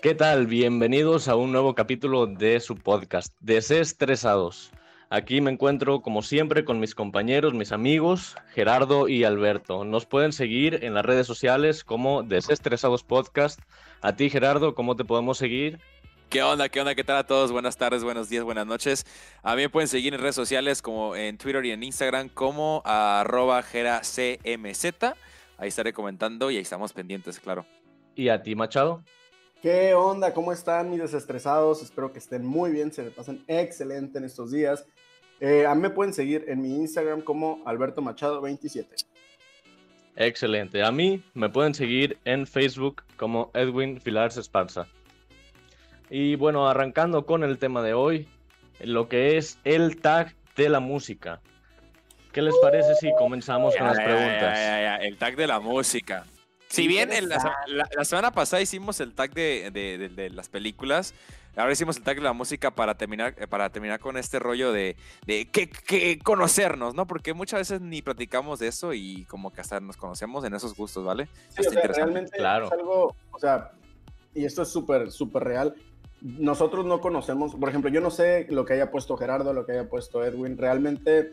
¿Qué tal? Bienvenidos a un nuevo capítulo de su podcast, Desestresados. Aquí me encuentro, como siempre, con mis compañeros, mis amigos, Gerardo y Alberto. Nos pueden seguir en las redes sociales como Desestresados Podcast. A ti, Gerardo, ¿cómo te podemos seguir? ¿Qué onda? ¿Qué onda? ¿Qué tal a todos? Buenas tardes, buenos días, buenas noches. A mí me pueden seguir en redes sociales como en Twitter y en Instagram como arroba geracmz. Ahí estaré comentando y ahí estamos pendientes, claro. ¿Y a ti, Machado? ¿Qué onda? ¿Cómo están mis desestresados? Espero que estén muy bien, se me pasen excelente en estos días. Eh, a mí me pueden seguir en mi Instagram como Alberto Machado 27. Excelente. A mí me pueden seguir en Facebook como Edwin Filars Esparza. Y bueno, arrancando con el tema de hoy, lo que es el tag de la música. ¿Qué les parece si comenzamos con las preguntas? el tag de la música. Si bien la, semana pasada hicimos el tag de, las películas, ahora hicimos el tag de la música para terminar, eh, para terminar con este rollo de, que, conocernos, ¿no? Porque muchas veces ni platicamos de eso y como que hasta nos conocemos en esos gustos, ¿vale? Sí, realmente claro. es algo, o sea, y esto es súper, súper real. Nosotros no conocemos, por ejemplo, yo no sé lo que haya puesto Gerardo, lo que haya puesto Edwin, realmente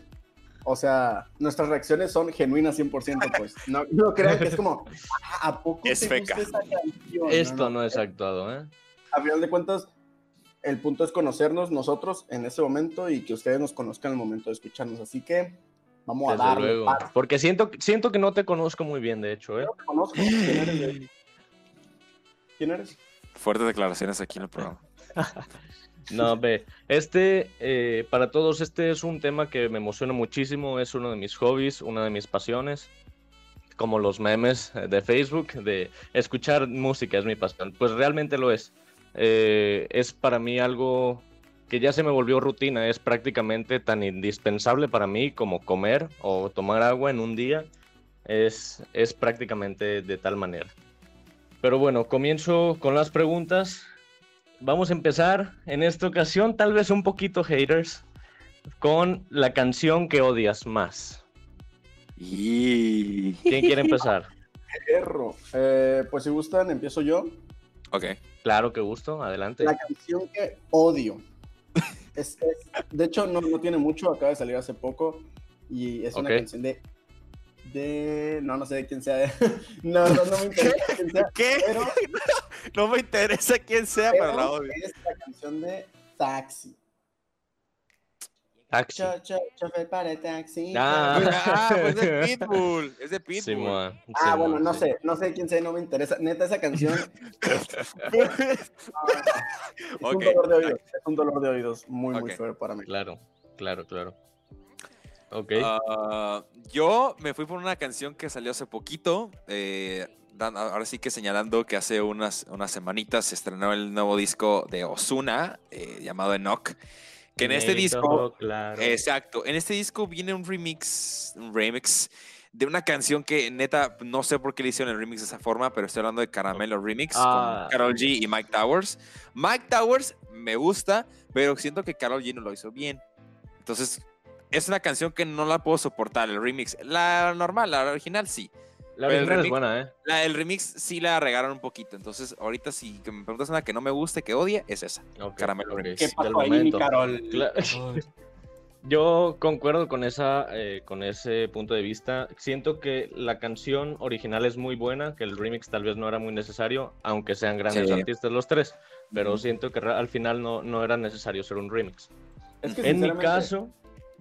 o sea, nuestras reacciones son genuinas 100%, pues. No, no crean que es como, ah, ¿a poco es te esa canción? Esto no, es actuado, ¿eh? A final de cuentas, el punto es conocernos nosotros en ese momento y que ustedes nos conozcan en el momento de escucharnos. Así que vamos a darle. Porque siento, siento que no te conozco muy bien, de hecho, ¿eh? No te conozco. ¿Quién eres? ¿Quién eres? Fuertes declaraciones aquí en el programa. No, ve, este, eh, para todos, este es un tema que me emociona muchísimo, es uno de mis hobbies, una de mis pasiones, como los memes de Facebook, de escuchar música es mi pasión, pues realmente lo es. Eh, es para mí algo que ya se me volvió rutina, es prácticamente tan indispensable para mí como comer o tomar agua en un día, es, es prácticamente de tal manera. Pero bueno, comienzo con las preguntas vamos a empezar en esta ocasión, tal vez un poquito haters, con la canción que odias más. Y... ¿Quién quiere empezar? Perro. Eh, pues si gustan, empiezo yo. Ok. Claro que gusto, adelante. La canción que odio. de hecho, no, no, tiene mucho, acaba de salir hace poco. Y es una canción de de. No, no sé de quién sea. no, no, no me interesa quién sea. ¿Qué? no me interesa quién sea, pero, la odio. Es la canción de Taxi. Taxi. chofer para taxi. Ah, ah pues es de Pitbull. Es de Pitbull. ah, bueno, no sé, no sé quién sea, no me interesa. Neta, esa canción. es, un dolor de oídos, es un dolor de oídos muy, muy fuerte para mí. Claro, claro, claro. Ok. Ah, yo me fui por una canción que salió hace poquito. Eh, ahora sí que señalando que hace unas, unas semanitas se estrenó el nuevo disco de Osuna eh, llamado Enoch. Que en este disco. Exacto. En este disco viene un remix. Un remix de una canción que neta no sé por qué le hicieron el remix de esa forma, pero estoy hablando de Caramelo Remix con ah. Carol G y Mike Towers. Mike Towers me gusta, pero siento que Carol G no lo hizo bien. Entonces es una canción que no la puedo soportar, el remix. La normal, la original sí. La original es buena, ¿eh? el remix sí la regaron un poquito. Entonces, ahorita si me preguntas una que no me guste, que odie, es esa. Caramelo Remix. ¿Qué pasó ahí, Carol? Yo concuerdo con, esa, eh, con ese punto de vista. Siento que la canción original es muy buena, que el remix tal vez no era muy necesario, aunque sean grandes artistas los tres. Pero siento que al final no, no era necesario ser un remix. en mi caso,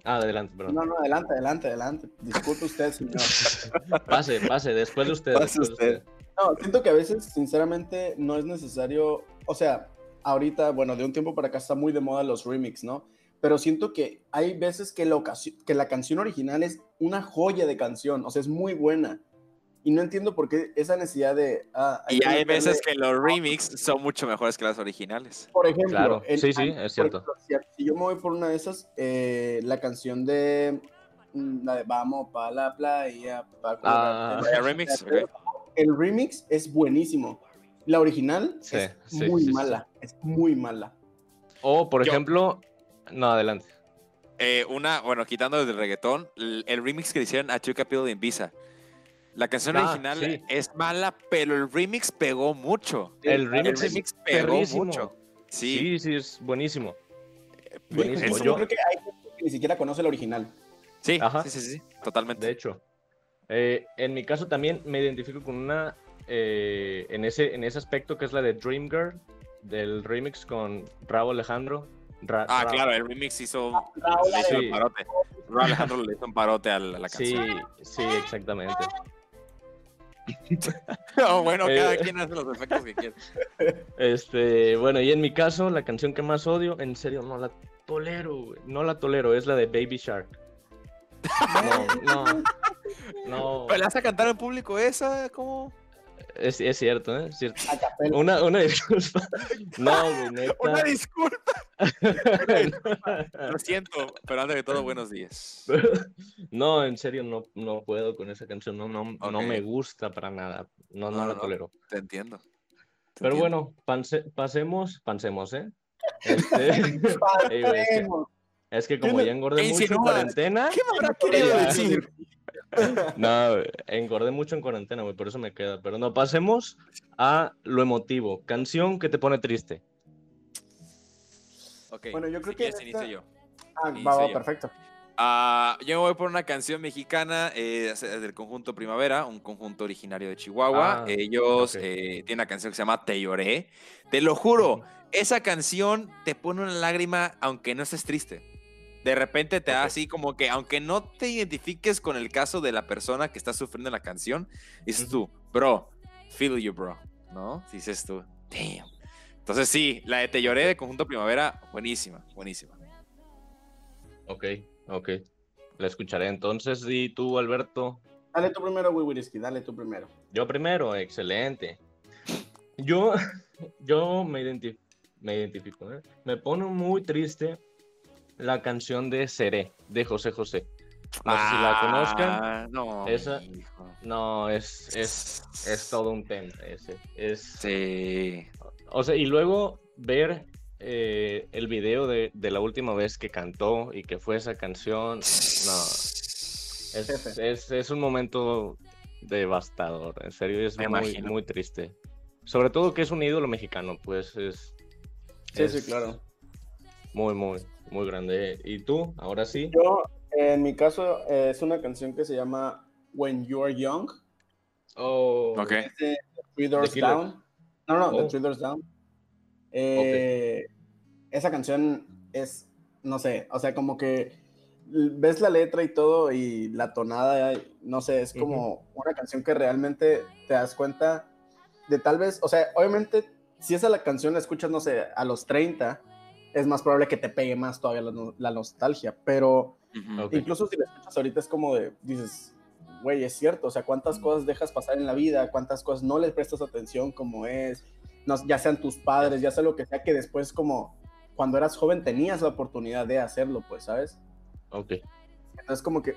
Ah, adelante, perdón. No, no, adelante, adelante, adelante. Disculpe usted, señor. pase, pase, después de usted. Pase usted. No, siento que a veces, sinceramente, no es necesario. O sea, ahorita, bueno, de un tiempo para acá está muy de moda los remix, ¿no? Pero siento que hay veces que la, que la canción original es una joya de canción, o sea, es muy buena y no entiendo por qué esa necesidad de... Ah, y hay veces que los remix son mucho mejores que las originales. Por ejemplo, claro. sí, sí, es cierto. si yo me voy por una de esas, eh, la canción de... Mm, la de Vamos para la playa. ah, el remix. El remix es buenísimo. La original es muy mala. Es muy mala. O, por ejemplo... No, adelante. Eh, una, bueno, quitando el reggaetón, el, remix que le hicieron a Chuka Pill en Visa La canción ah, original es mala, pero el remix pegó mucho. El remix, pegó mucho. Sí. sí, es buenísimo. buenísimo. Yo, creo que hay gente que ni siquiera conoce el original. Sí, sí, sí, sí, totalmente. De hecho, eh, en mi caso también me identifico con una, eh, en, ese, en ese aspecto que es la de Dream Girl, del remix con Raúl Alejandro. ah, claro, el remix hizo, un parote. Raúl Alejandro le hizo un parote a la, canción. Sí, sí, exactamente. bueno, cada eh, quien hace los efectos que quiere. Este, bueno, y en mi caso, la canción que más odio, en serio, no la tolero, no la tolero, es la de Baby Shark. No, no, no. ¿Pero la vas a cantar en público esa? ¿Cómo? Es, es cierto, ¿eh? Es cierto. Una, una disculpa. No, neta. Una disculpa. Lo siento, pero antes de todo, buenos días. No, en serio, no, no puedo con esa canción. No, no, no me gusta para nada. No, no, la tolero. Te entiendo. pero bueno, pasemos, pasemos, ¿eh? Este, es, que, como ya engordé mucho en cuarentena. ¿Qué me habrá querido decir? no, engordé mucho en cuarentena, güey, por eso me queda. Pero no, pasemos a lo emotivo. Canción que te pone triste. Ok. Bueno, yo creo que. Esta... yo. Ah, va, perfecto. Uh, yo me voy por una canción mexicana eh, del conjunto Primavera, un conjunto originario de Chihuahua. Ah, Ellos eh, tienen una canción que se llama Te lloré. Te lo juro, esa canción te pone una lágrima aunque no estés triste de repente te da así como que, aunque no te identifiques con el caso de la persona que está sufriendo la canción, dices tú, bro, feel you, bro, ¿no? Dices tú, damn. Entonces sí, la de Te lloré de Conjunto Primavera, buenísima, buenísima. Ok, ok. La escucharé entonces. ¿Y tú, Alberto? Dale tú primero, Wiwiriski, dale tú primero. Yo primero, excelente. Yo, yo me, me identifico, ¿eh? Me pone muy triste la canción de Seré, de José José. No sé si la conozcan. Ah, no, Esa, no es, es, es todo un tema ese. Es, sí. O sea, y luego ver eh, el video de, de, la última vez que cantó y que fue esa canción. No. Es, es, es un momento devastador. En serio, es muy, muy triste. Sobre todo que es un ídolo mexicano, pues es. Sí, sí, claro. Muy, muy muy grande. ¿Y tú? Ahora sí. Yo, en mi caso, es una canción que se llama When You Are Young. Oh, ok. Doors Down. No, no, The oh. Three Doors Down. Eh, esa canción es, no sé, o sea, como que ves la letra y todo y la tonada, no sé, es como una canción que realmente te das cuenta de tal vez, o sea, obviamente, si esa la canción la escuchas, no sé, a los 30, es más probable que te pegue más todavía la, nostalgia. Pero incluso si la escuchas ahorita es como de, dices, güey, es cierto, o sea, cuántas cosas dejas pasar en la vida, cuántas cosas no les prestas atención como es, ya sean tus padres, ya sea lo que sea, que después como cuando eras joven tenías la oportunidad de hacerlo, pues, ¿sabes? Ok. Entonces como que...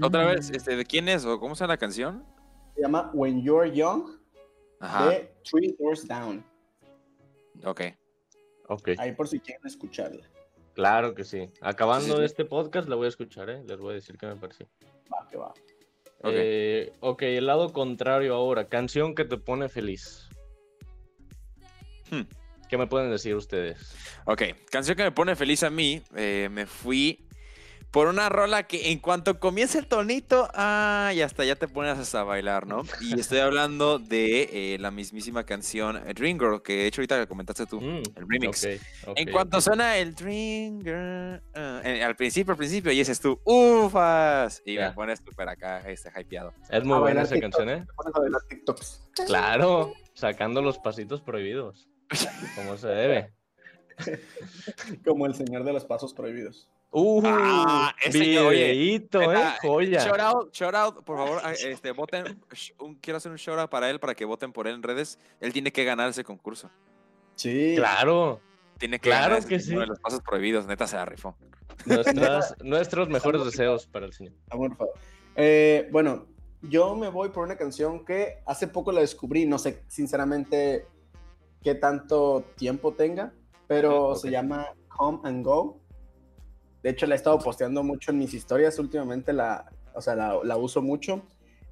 Otra vez, este, ¿de quién es o cómo se llama la canción? Se llama When You're Young de Three Doors Down. Ok. Ahí por si quieren escucharla. Claro que sí. Acabando este podcast la voy a escuchar, ¿eh? Les voy a decir qué me pareció. Va, que va. Eh, ok, el lado contrario ahora. Canción que te pone feliz. Hmm. ¿Qué me pueden decir ustedes? Ok, canción que me pone feliz a mí. Eh, me fui por una rola que en cuanto comienza el tonito, ah, y hasta ya te pones hasta a bailar, ¿no? Y estoy hablando de eh, la mismísima canción Dream Girl, que de hecho ahorita comentaste tú, mm, el remix. en cuanto suena el Dream Girl, ah, al principio, al principio, y ese es tú, ufas, y me pones súper acá, este, hypeado. Es muy buena esa canción, ¿eh? Claro, sacando los pasitos prohibidos, como se debe. como el señor de los pasos prohibidos. Uh, ah, videíto, eh, joya. Shout out, shout out, por favor, este, voten, quiero hacer un shout out para él, para que voten por él en redes. Él tiene que ganar ese concurso. Sí. Claro. Tiene que claro ganar que sí. de los pasos prohibidos, neta se la rifó. nuestros mejores deseos para el señor. Eh, bueno, yo me voy por una canción que hace poco la descubrí, no sé sinceramente qué tanto tiempo tenga, pero se llama Come and Go de hecho, la he estado posteando mucho en mis historias últimamente, la, o sea, la, uso mucho.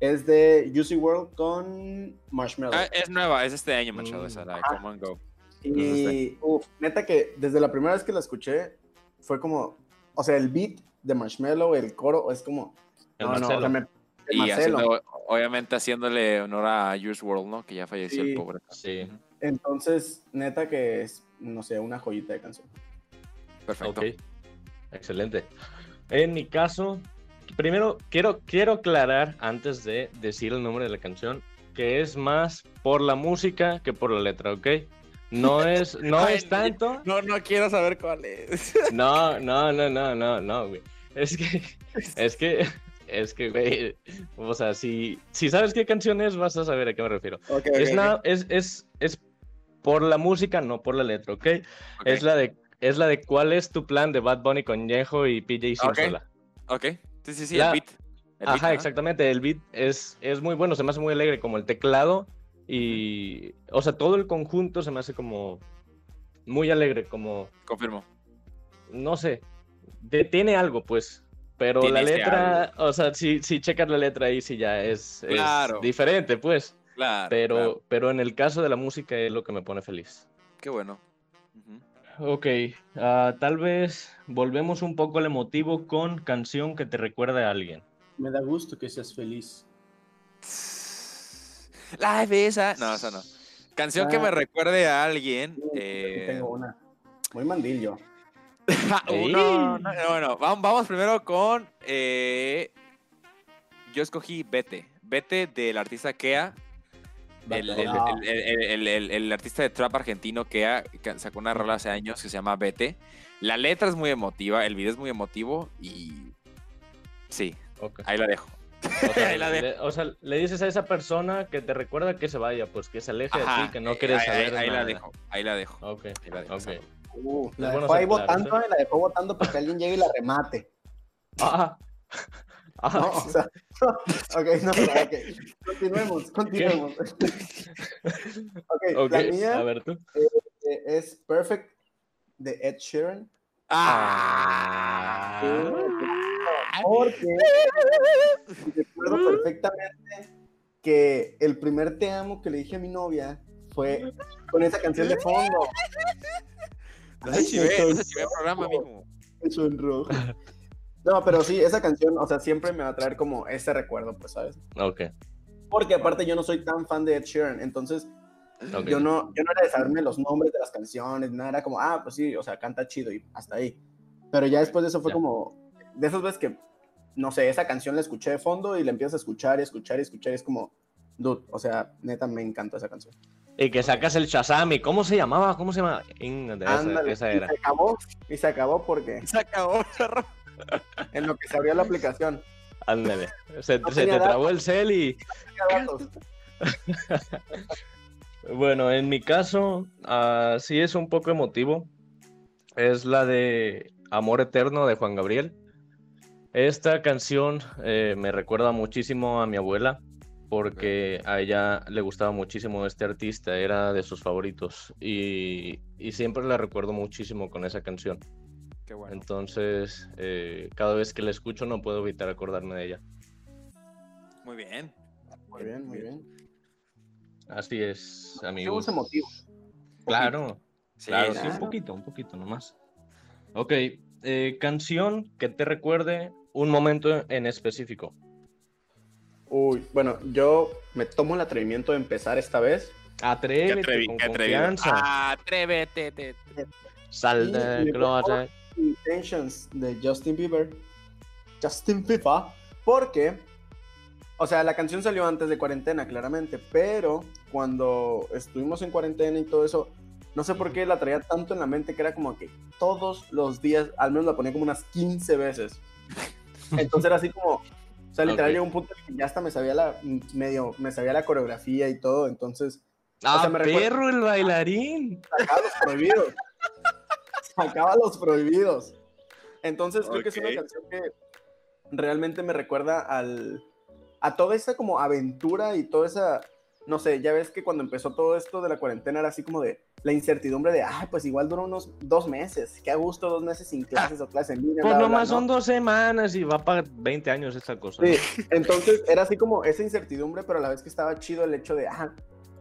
es de Juicy World con Marshmallow. Ah, es nueva, es este año, Marshmallow, esa, la de Come on Go. Y, uf, neta que desde la primera vez que la escuché, fue como, o sea, el beat de Marshmallow, el coro, es como, El no, no, Marcelo. o sea, me- el Y haciendo- obviamente haciéndole honor a Juice World, ¿no? Que ya falleció Sí. el pobre. Sí. Entonces, neta que es, no sé, una joyita de canción. Perfecto. Ok. Excelente. En mi caso, primero quiero, quiero aclarar antes de decir el nombre de la canción que es más por la música que por la letra, ¿ok? No es, no Ay, es tanto. No, no quiero saber cuál es. No, no, no, no, no, no, güey. Es que, es que, es que, güey. O sea, si, si sabes qué canción es, vas a saber a qué me refiero. Es, na- es, es, es por la música, no por la letra, ¿ok? Es la de, es la de ¿Cuál es tu plan de Bad Bunny con Ñejo y PJ. Simsola? Ok. Sí, sí, sí, La- el beat. El beat, Ajá, exactamente. El beat es, es muy bueno, se me hace muy alegre, como el teclado y, o sea, todo el conjunto se me hace como muy alegre, como, Confirmo. no sé, de- tiene algo, pues. Pero la letra, o sea, si, si checas la letra ahí, sí ya es, diferente, pues. Claro. Pero, claro. pero en el caso de la música es lo que me pone feliz. Qué bueno. Ujú. Ok, ah, tal vez volvemos un poco al emotivo con canción que te recuerde a alguien. Me da gusto que seas feliz. La besa. No, esa no. Canción que me Ah. recuerde a alguien. Sí, eh, Tengo una. Muy mandil yo. Uno, no, no, bueno, vamos, vamos primero con. eh, yo escogí Vete. Vete del artista Kea. El, el- el- el- el- el- el artista de trap argentino que sacó una rola hace años que se llama Vete. La letra es muy emotiva, el video es muy emotivo y. Sí, ahí la dejo. O sea, Ahí la dejo. le, o sea, le dices a esa persona que te recuerda que se vaya, pues que se aleje de Ajá, ti, que no eh, quieres ahí, saber ahí, ahí la dejo, ahí la dejo. Ok, Ahí la dejo, ok. esa. Uh, la dejó ahí claros, votando, ¿eh? eh, la dejó votando para que alguien llegue y la remate. Ah, ah, No, o sea, ok, no, ok. Continuemos, continuemos. ok, ok, la mía a ver tú. eh, es Perfect de Ed Sheeran. ¡Ah! Porque recuerdo perfectamente que el primer te amo que le dije a mi novia fue con esa canción de fondo. No se chivé, no se chivé el programa, mijo. Me sonrojo. No, pero sí, esa canción, o sea, siempre me va a traer como ese recuerdo, pues, ¿sabes? Ok, Porque aparte yo no soy tan fan de Ed Sheeran, entonces ok. yo no, yo no era de saberme los nombres de las canciones, nada, era como, ah, pues sí, o sea, canta chido y hasta ahí. Pero ya después de eso fue Ya. como, de esas veces que, no sé, esa canción la escuché de fondo y la empiezas a escuchar y escuchar y escuchar y es como, dude, o sea, neta me encanta esa canción. Y que sacas el Shazam, ¿y cómo se llamaba? ¿Cómo se llama? Inga, de esa, Ándale, esa y era. se acabó, y se acabó porque Se acabó, perro. En lo que se abrió la aplicación. Ándale. Se, No se te datos. trabó el cel y... Bueno, en mi caso, ah, sí es un poco emotivo. Es la de Amor Eterno de Juan Gabriel. Esta canción eh, me recuerda muchísimo a mi abuela, porque a ella le gustaba muchísimo este artista, era de sus favoritos, y, y siempre la recuerdo muchísimo con esa canción. Qué bueno. Entonces, eh, cada vez que la escucho no puedo evitar acordarme de ella. Muy bien. Muy bien, muy bien. Así es, amigos. emotivo. Claro. Sí, Claro, sí, un poquito, un poquito nomás. Ok, eh, canción que te recuerde un momento en específico. Uy, bueno, yo me tomo el atrevimiento de empezar esta vez. Atrévete atrevi- con confianza. Atrévete. te- Sal Sí, de me closet. Intentions de Justin Bieber. Justin Bieber. Porque, o sea, la canción salió antes de cuarentena, claramente, pero cuando estuvimos en cuarentena y todo eso, no sé por qué la traía tanto en la mente que era como que todos los días, al menos la ponía como unas 15 veces. Entonces era así como, o sea, literal llegó un punto en que ya hasta me sabía la, medio, me sabía la coreografía y todo, entonces ¡Ah, sea, me recuerda- perro el bailarín! sacaba los prohibidos. Sacaba los prohibidos. Entonces creo que es una canción que realmente me recuerda al, a toda esa como aventura y toda esa no sé, ya ves que cuando empezó todo esto de la cuarentena era así como de la incertidumbre de, ay, pues igual duró unos dos meses, qué a gusto dos meses sin clases o clases en línea. Pues nomás son dos semanas y va para 20 años esta cosa. Sí, entonces era así como esa incertidumbre, pero a la vez que estaba chido el hecho de, ah,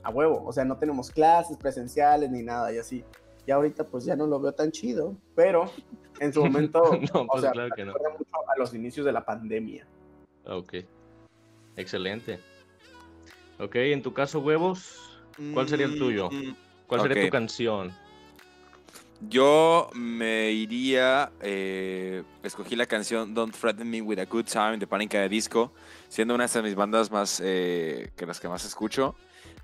a huevo, o sea, no tenemos clases presenciales ni nada y así. Y ahorita pues ya no lo veo tan chido, pero en su momento, no, pues o sea, claro que no. mucho a los inicios de la pandemia. Ok, excelente. Ok, en tu caso, huevos, ¿cuál sería el tuyo? Mm, ¿Cuál sería tu canción? Yo me iría, eh, escogí la canción Don't Threaten Me With a Good Time de Pánica de Disco, siendo una de mis bandas más, eh, que las que más escucho.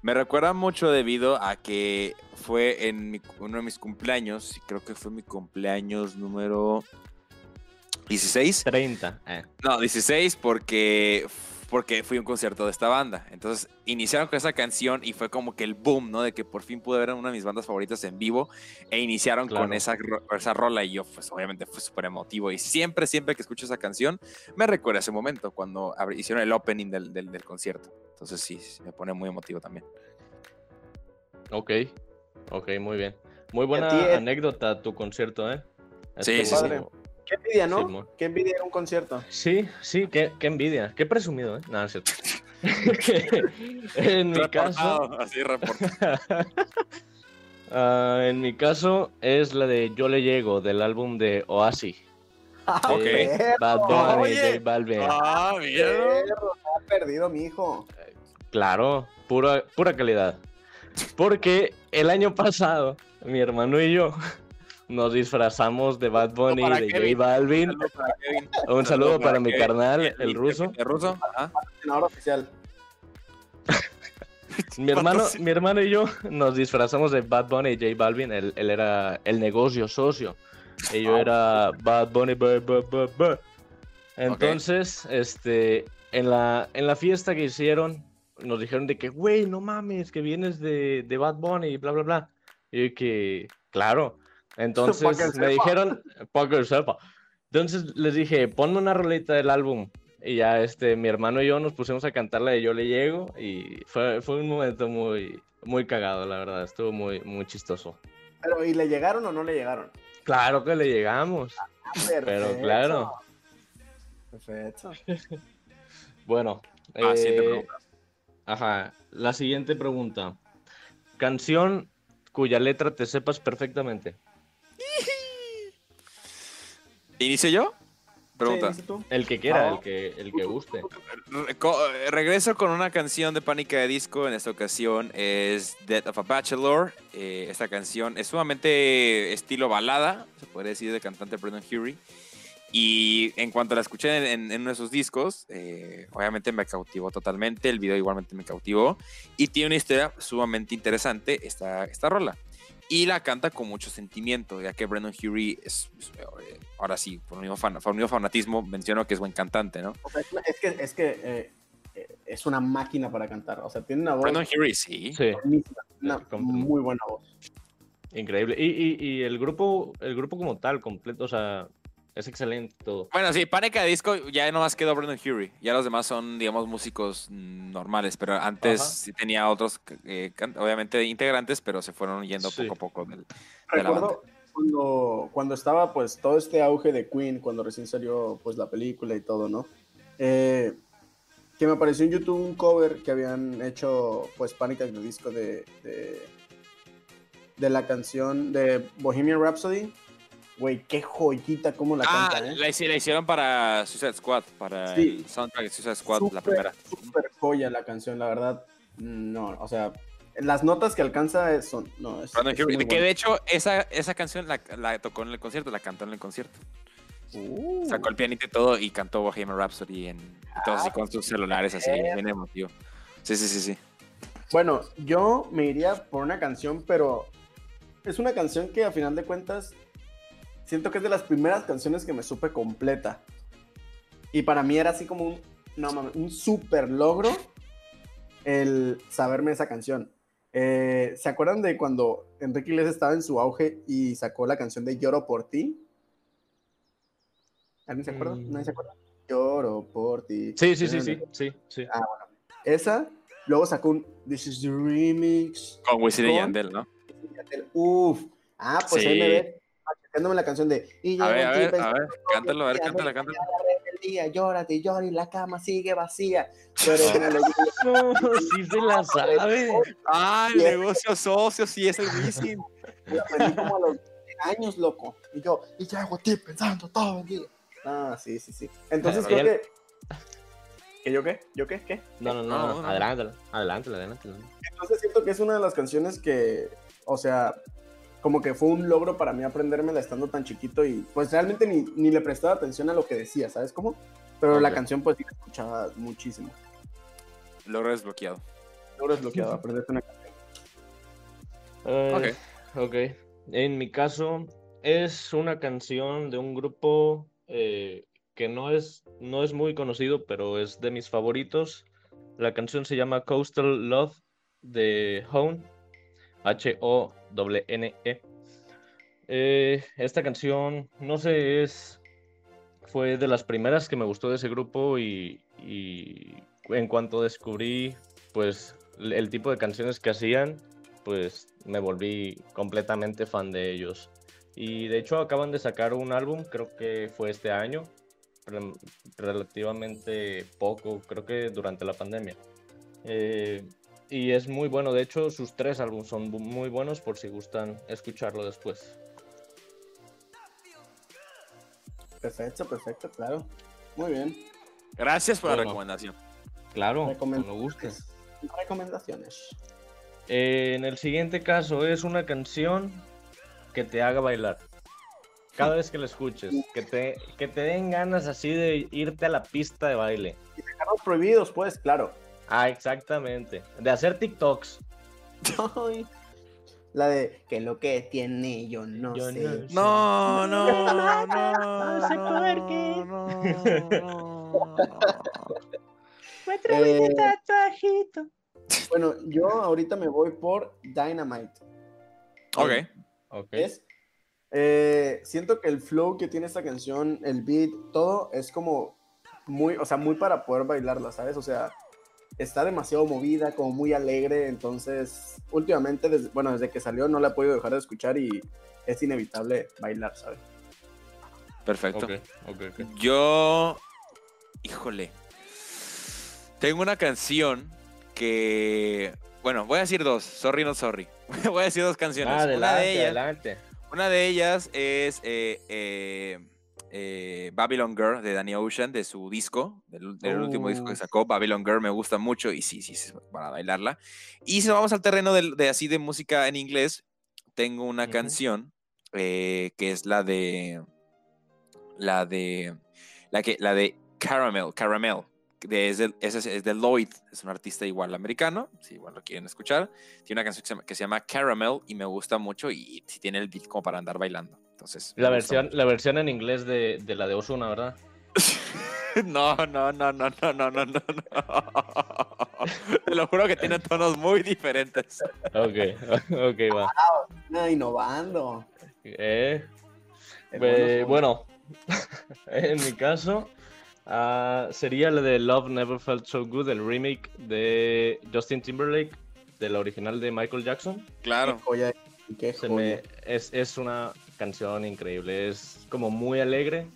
Me recuerda mucho debido a que fue en uno de mis cumpleaños, y creo que fue mi cumpleaños número 16. 30. Eh. No, 16 porque porque fui a un concierto de esta banda. Entonces iniciaron con esa canción y fue como que el boom, ¿no? De que por fin pude ver una de mis bandas favoritas en vivo e iniciaron con esa, esa rola y yo pues obviamente fue súper emotivo y siempre, siempre que escucho esa canción me recuerda ese momento cuando hicieron el opening del, del, concierto. Entonces sí, me pone muy emotivo también. Ok, ok, muy bien. Muy buena anécdota tu concierto, ¿eh? sí, sí, sí. Qué envidia, ¿no? qué envidia un concierto. Sí, sí, qué, envidia. Qué presumido, ¿eh? Nada, es cierto. en mi caso. Así uh, en mi caso es la de Yo le llego del álbum de Oasis. Ah, ok. Bad Bunny, J Balvin. Ah, mira. Ha perdido mi hijo. Claro, pura, pura calidad. Porque el año pasado, mi hermano y yo nos disfrazamos de Bad Bunny y de J Balvin. Un saludo para, mi carnal, el, ruso. El ruso, oficial. mi hermano, mi hermano y yo nos disfrazamos de Bad Bunny y J Balvin. Él, era el negocio socio. Y yo era Bad Bunny. Entonces, este, en la, en la fiesta que hicieron, nos dijeron de que, güey, no mames, que vienes de, de Bad Bunny y bla, bla, bla. Y que, claro. Entonces me dijeron, sepa. Entonces les dije, ponme una rolita del álbum. Y ya este, mi hermano y yo nos pusimos a cantarla de Yo le llego. Y fue, fue un momento muy, muy cagado, la verdad. Estuvo muy, muy chistoso. Pero, ¿y le llegaron o no le llegaron? Claro que le llegamos. Ah, pero claro. Perfecto. bueno. Ah, eh, ajá. La siguiente pregunta. Canción cuya letra te sepas perfectamente. ¿Inicio yo? Pregunta. el que quiera, el, que, el que guste. regreso con una canción de Pánica de Disco. En esta ocasión es Death of a Bachelor. Eh, esta canción es sumamente estilo balada, se puede decir, de cantante Brendan Hury. Y en cuanto la escuché en, uno de esos discos, eh, obviamente me cautivó totalmente. El video igualmente me cautivó. Y tiene una historia sumamente interesante esta, esta rola y la canta con mucho sentimiento, ya que Brendan Hury es, eh, ahora sí, por un, mismo fanatismo, menciono que es buen cantante, ¿no? O sea, es que, es, que eh, eh, es una máquina para cantar, o sea, tiene una voz. Brendan Hury, sí. sí. Una muy buena voz. Increíble. Y, y, y, el grupo, el grupo como tal, completo, o sea, es excelente todo. Bueno, sí, Pánica de Disco ya no más quedó Brendan Hury. Ya los demás son, digamos, músicos normales. Pero antes sí tenía otros, eh, obviamente, integrantes, pero se fueron yendo poco a poco del, de la banda. Cuando, cuando estaba, pues, todo este auge de Queen, cuando recién salió, pues, la película y todo, ¿no? Eh, que me apareció en YouTube un cover que habían hecho, pues, Pánica de Disco de, de, de la canción de Bohemian Rhapsody Güey, qué joyita cómo la ah, canta, ¿eh? La, hicieron para Suicide Squad, para el soundtrack de Suicide Squad, la primera. Súper joya la canción, la verdad. No, o sea, las notas que alcanza son. No, es, que de hecho, esa, esa canción la, tocó en el concierto, la cantó en el concierto. Uh. Sacó el pianito y todo y cantó Bohemian Rhapsody en, todos así con sus celulares, así, bien emotivo. Sí, sí, sí, sí. Bueno, yo me iría por una canción, pero es una canción que a final de cuentas siento que es de las primeras canciones que me supe completa. Y para mí era así como un, no mames, un super logro el saberme esa canción. Eh, ¿Se acuerdan de cuando Enrique Iglesias estaba en su auge y sacó la canción de Lloro por ti? ¿Alguien se acuerda? ¿Nadie se acuerda? Lloro por ti. Sí, sí, sí, sí, sí, Ah, bueno. Esa, Luego sacó un This is the remix. Con Wisin y Yandel, ¿no? Uf. Ah, pues ahí me ve cantándome la canción de y a ver, a ver, a ver, cántalo, a ver, cántala, cántala. Día, llórate, llora y la cama sigue vacía. Pero no, sí se la sabe. Ah, el negocio socio, sí es el. Lo aprendí como a los años, loco. Y yo, y ya hago ti pensando todo el día. Ah, sí, sí, sí. Entonces creo que. ¿Que yo qué? ¿Yo qué? ¿Qué? No, no, no, no, adelante, adelante, adelante. Entonces siento que es una de las canciones que, o sea, como que fue un logro para mí aprendérmela estando tan chiquito y pues realmente ni, ni le prestaba atención a lo que decía, ¿sabes cómo? Pero la canción pues sí la escuchaba muchísimo. Logro desbloqueado. Logro desbloqueado, aprenderte una canción. ok. Ok. En mi caso es una canción de un grupo eh, que no es, no es muy conocido, pero es de mis favoritos. La canción se llama Coastal Love de Hone H-O-N-E. Eh, esta canción, no sé, es fue de las primeras que me gustó de ese grupo y, en cuanto descubrí pues el tipo de canciones que hacían, pues me volví completamente fan de ellos. Y de hecho acaban de sacar un álbum, creo que fue este año, relativamente poco, creo que durante la pandemia. Eh, y es muy bueno. De hecho, sus tres álbumes son muy buenos por si gustan escucharlo después. Perfecto, perfecto, claro. Muy bien. Gracias por la recomendación. Claro, gusta. Recomendaciones. Eh, en el siguiente caso es una canción que te haga bailar. Cada vez que la escuches, que te, que te den ganas así de irte a la pista de baile. Y dejarlos prohibidos, pues, claro. Ah, exactamente. De hacer TikToks. La de que lo que tiene yo no sé. No, no, no, no. No sé qué. Me trae eh, tatuajito. Bueno, yo ahorita me voy por Dynamite. Ok. okay. Eh, siento que el flow que tiene esta canción, el beat, todo es como muy, o sea, muy para poder bailarla, ¿sabes? O sea, está demasiado movida, como muy alegre, entonces últimamente, desde, bueno, desde que salió no la he podido dejar de escuchar y es inevitable bailar, ¿sabes? Perfecto. Yo, híjole, tengo una canción que, bueno, voy a decir dos, sorry no sorry, voy a decir dos canciones. Adelante, una de ellas, adelante. Una de ellas es... Eh, eh, eh, Babylon Girl de Danny Ocean, de su disco, del, último disco que sacó. Babylon Girl me gusta mucho y sí, sí, sí, para bailarla. Y si nos vamos al terreno de, así de música en inglés, tengo una canción eh, que es la de. La de. La, que, la de Caramel, Caramel. De, es, de, es, de Lloyd, es un artista igual americano, si igual lo quieren escuchar. Tiene una canción que se, llama, que se llama Caramel y me gusta mucho y si tiene el beat como para andar bailando. Entonces, la versión, la versión en inglés de, de la de Osuna, ¿verdad? no, no, no, no, no, no, no, no. Te lo juro que tiene tonos muy diferentes. Ok, ok, va. Wow, innovando. Eh, eh, bueno, en mi caso uh, sería la de Love Never Felt So Good, el remake de Justin Timberlake, de la original de Michael Jackson. Claro. Se me, es, es una canción increíble, es como muy alegre,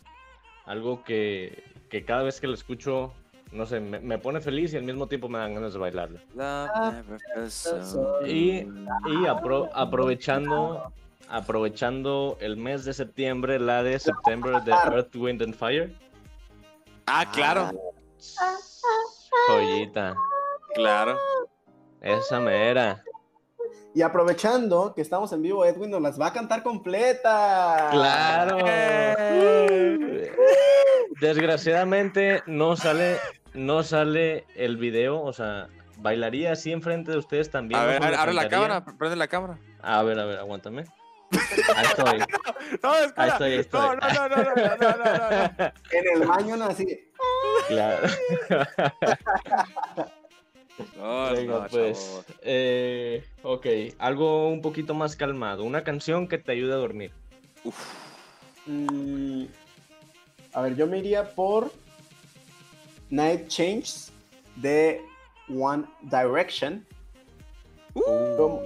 algo que, que cada vez que lo escucho, no sé, me, pone feliz y al mismo tiempo me dan ganas de bailarlo. Y, y aprovechando, aprovechando el mes de septiembre, la de septiembre de Earth, Wind and Fire. Ah, claro. Joyita. Claro. Esa mera. Y aprovechando que estamos en vivo, Edwin nos las va a cantar completa. Claro. Desgraciadamente no sale, no sale el video, o sea, bailaría así enfrente de ustedes también. A ver, abre la cámara, prende la cámara. A ver, a ver, aguántame. Ahí estoy. No, ahí estoy, ahí estoy. No, no, no, no, no, no, no, En el baño no así. Claro. Venga, pues. Eh, ok, algo un poquito más calmado. Una canción que te ayude a dormir. Mm, a ver, yo me iría por Night Changes de One Direction. Uh.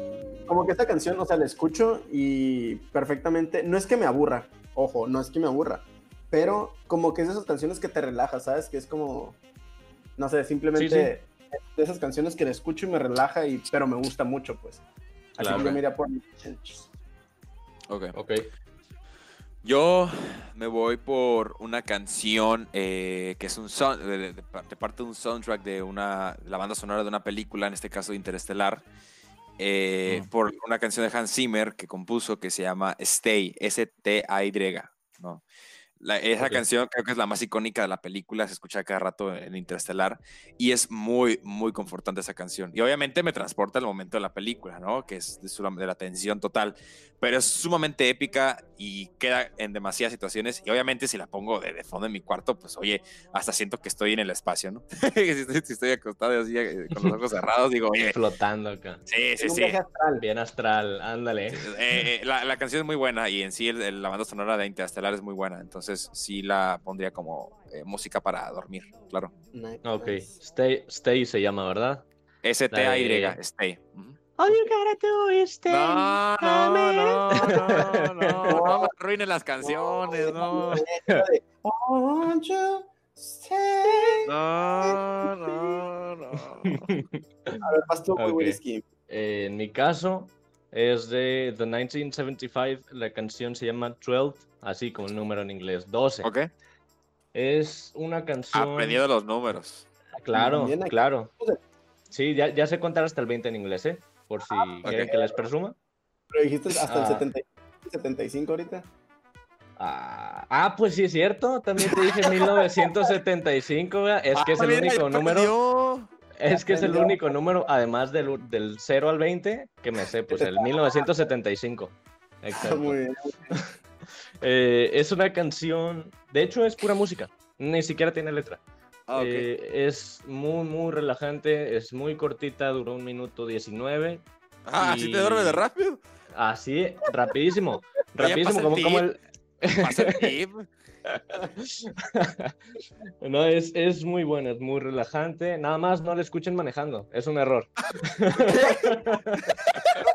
Como, que esta canción, o sea, la escucho y perfectamente, no es que me aburra, ojo, no es que me aburra, pero como que es de esas canciones que te relaja, ¿sabes? Que es como, no sé, simplemente de esas canciones que la escucho y me relaja, y, pero me gusta mucho, pues. Así que yo me iría por... Ok. Ok. Yo me voy por una canción eh, que es un son, de, parte de un soundtrack de una la banda sonora de una película, en este caso Interestelar, eh, por una canción de Hans Zimmer que compuso que se llama Stay, S-T-A-Y, ¿no? Esa canción creo que es la más icónica de la película, se escucha cada rato en Interestelar y es muy, muy confortante esa canción. Y obviamente me transporta al momento de la película, ¿no? Que es de, de la tensión total, pero es sumamente épica y queda en demasiadas situaciones. Y obviamente si la pongo de, fondo en mi cuarto, pues oye, hasta siento que estoy en el espacio, ¿no? si, estoy, acostado así eh, con los ojos cerrados, digo, oye. Flotando acá. Sí, sí, sí. Astral. Bien astral, ándale. Eh, eh, la, la, canción es muy buena y en sí la banda sonora de Interestelar es muy buena, entonces sí la pondría como eh, música para dormir, claro. Ok, Stay, Stay se llama, ¿verdad? S-T-A-Y, Stay. All you gotta do is stay. No, no, no, no, no, no me arruinen las canciones, no. No, no, no. A ver, pasó okay. eh, En mi caso, es de The 1975, la canción se llama 12 así como el número en inglés, 12. Ok. Es una canción... Aprendido los números. Claro, claro. Sí, ya, ya sé contar hasta el 20 en inglés, ¿eh? Por si ah, quieren que les presuma. Pero dijiste hasta el 70, ah. 75 ahorita. Ah, ah, pues sí es cierto, también te dije 1975, es que es el único número. Es que es el único número, además del, del 0 al 20, que me sé, pues el 1975. Exacto. Muy bien. Eh, es una canción, de hecho es pura música, ni siquiera tiene letra. Ah, eh, es muy, muy relajante, es muy cortita, duró un minuto 19. Ah, ¿así te duermes de rápido? Así, rapidísimo. rapidísimo, como, como el... no, es, es muy buena, es muy relajante. Nada más no la escuchen manejando, es un error.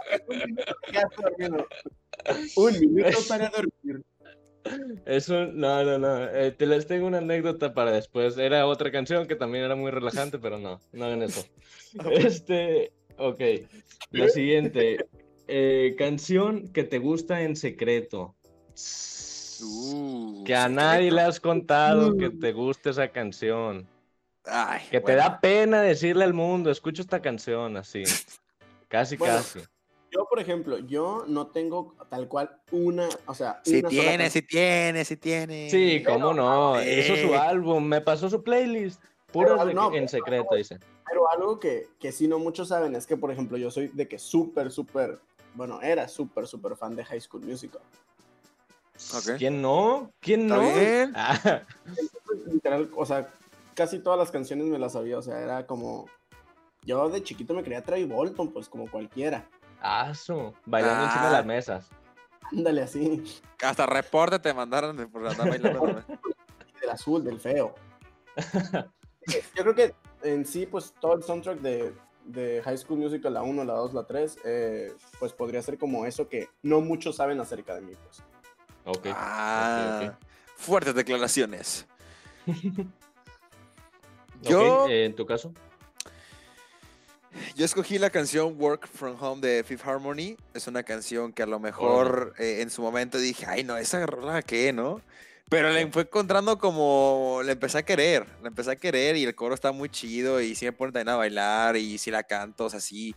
un minuto para dormir. Eso, no, no, no. Eh, te les tengo una anécdota para después. Era otra canción que también era muy relajante, pero no, no hagan eso. Este, ok. La siguiente. Eh, canción que te gusta en secreto. Uh, que a nadie le has contado que te gusta esa canción. que te da pena decirle al mundo, escucho esta canción así. Casi, casi. Yo, por ejemplo, yo no tengo tal cual una, o sea, si tiene, si tiene, si tiene. Sí, cómo no, hizo su álbum, me pasó su playlist, puro en secreto, dice. Pero algo que, que sí no muchos saben es que, por ejemplo, yo soy de que súper, súper, bueno, era súper, súper fan de High School Musical. ¿Quién no? ¿Quién no? Ah. Literal, o sea, casi todas las canciones me las sabía, o sea, era como... Yo de chiquito me creía Trey Bolton, pues como cualquiera. Aso, bailando encima de las ah. mesas. Ándale así. Hasta reporte te mandaron por andar bailando. del azul, del feo. Yo creo que en sí, pues todo el soundtrack de, de High School Musical, la 1, la 2, la 3, eh, pues podría ser como eso que no muchos saben acerca de mí, pues. Ok. Ah, Fuertes declaraciones. Yo, en tu caso. Yo escogí la canción Work From Home de Fifth Harmony. Es una canción que a lo mejor eh, en su momento dije, ay, no, esa rola qué, ¿no? Pero le fue encontrando como, le empecé a querer, le empecé a querer y el coro está muy chido y sí me pone también a bailar y si la canto, o sea, sí.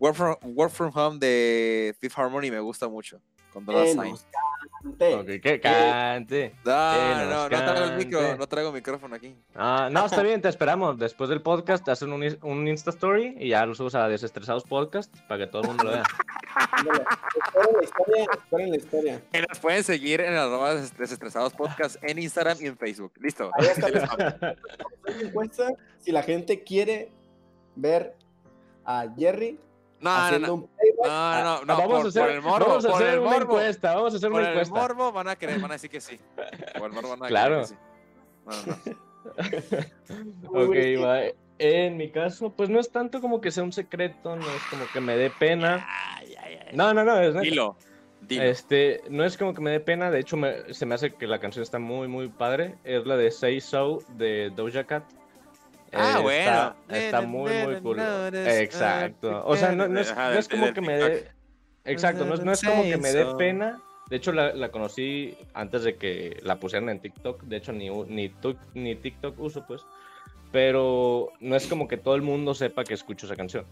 Work From, Work From Home de Fifth Harmony me gusta mucho, con Dollar Sign. Okay, que cante. No, no, no traigo el micro, no traigo micrófono aquí. Ah, no, está bien, te esperamos. Después del podcast te hacen un, un Insta Story y ya lo subes a Desestresados Podcast para que todo el mundo lo vea. esperen la historia, esperen la historia. Que nos pueden seguir en arroba Desestresados Podcast en Instagram y en Facebook. Listo. Ahí está. encuesta si la gente quiere ver a Jerry no, no, no. no, no, no, vamos a hacer, morbo, vamos a hacer una encuesta, vamos a hacer una encuesta. Por el morbo van a querer, van a decir que sí. Por el morbo van a claro. que sí. No, no. ok, va. En mi caso, pues no es tanto como que sea un secreto, no es como que me dé pena. No, no, no, es Dilo. Dilo. Este, no es como que me dé pena, de hecho se me hace que la canción está muy, muy padre. Es la de Say So de Doja Cat. Ah, bueno. Está, muy, muy cool. Exacto. O sea, no, es, como que me dé. Exacto, no, es como que me dé pena. De hecho, la, conocí antes de que la pusieran en TikTok. De hecho, ni, ni, ni TikTok uso, pues. Pero no es como que todo el mundo sepa que escucho esa canción.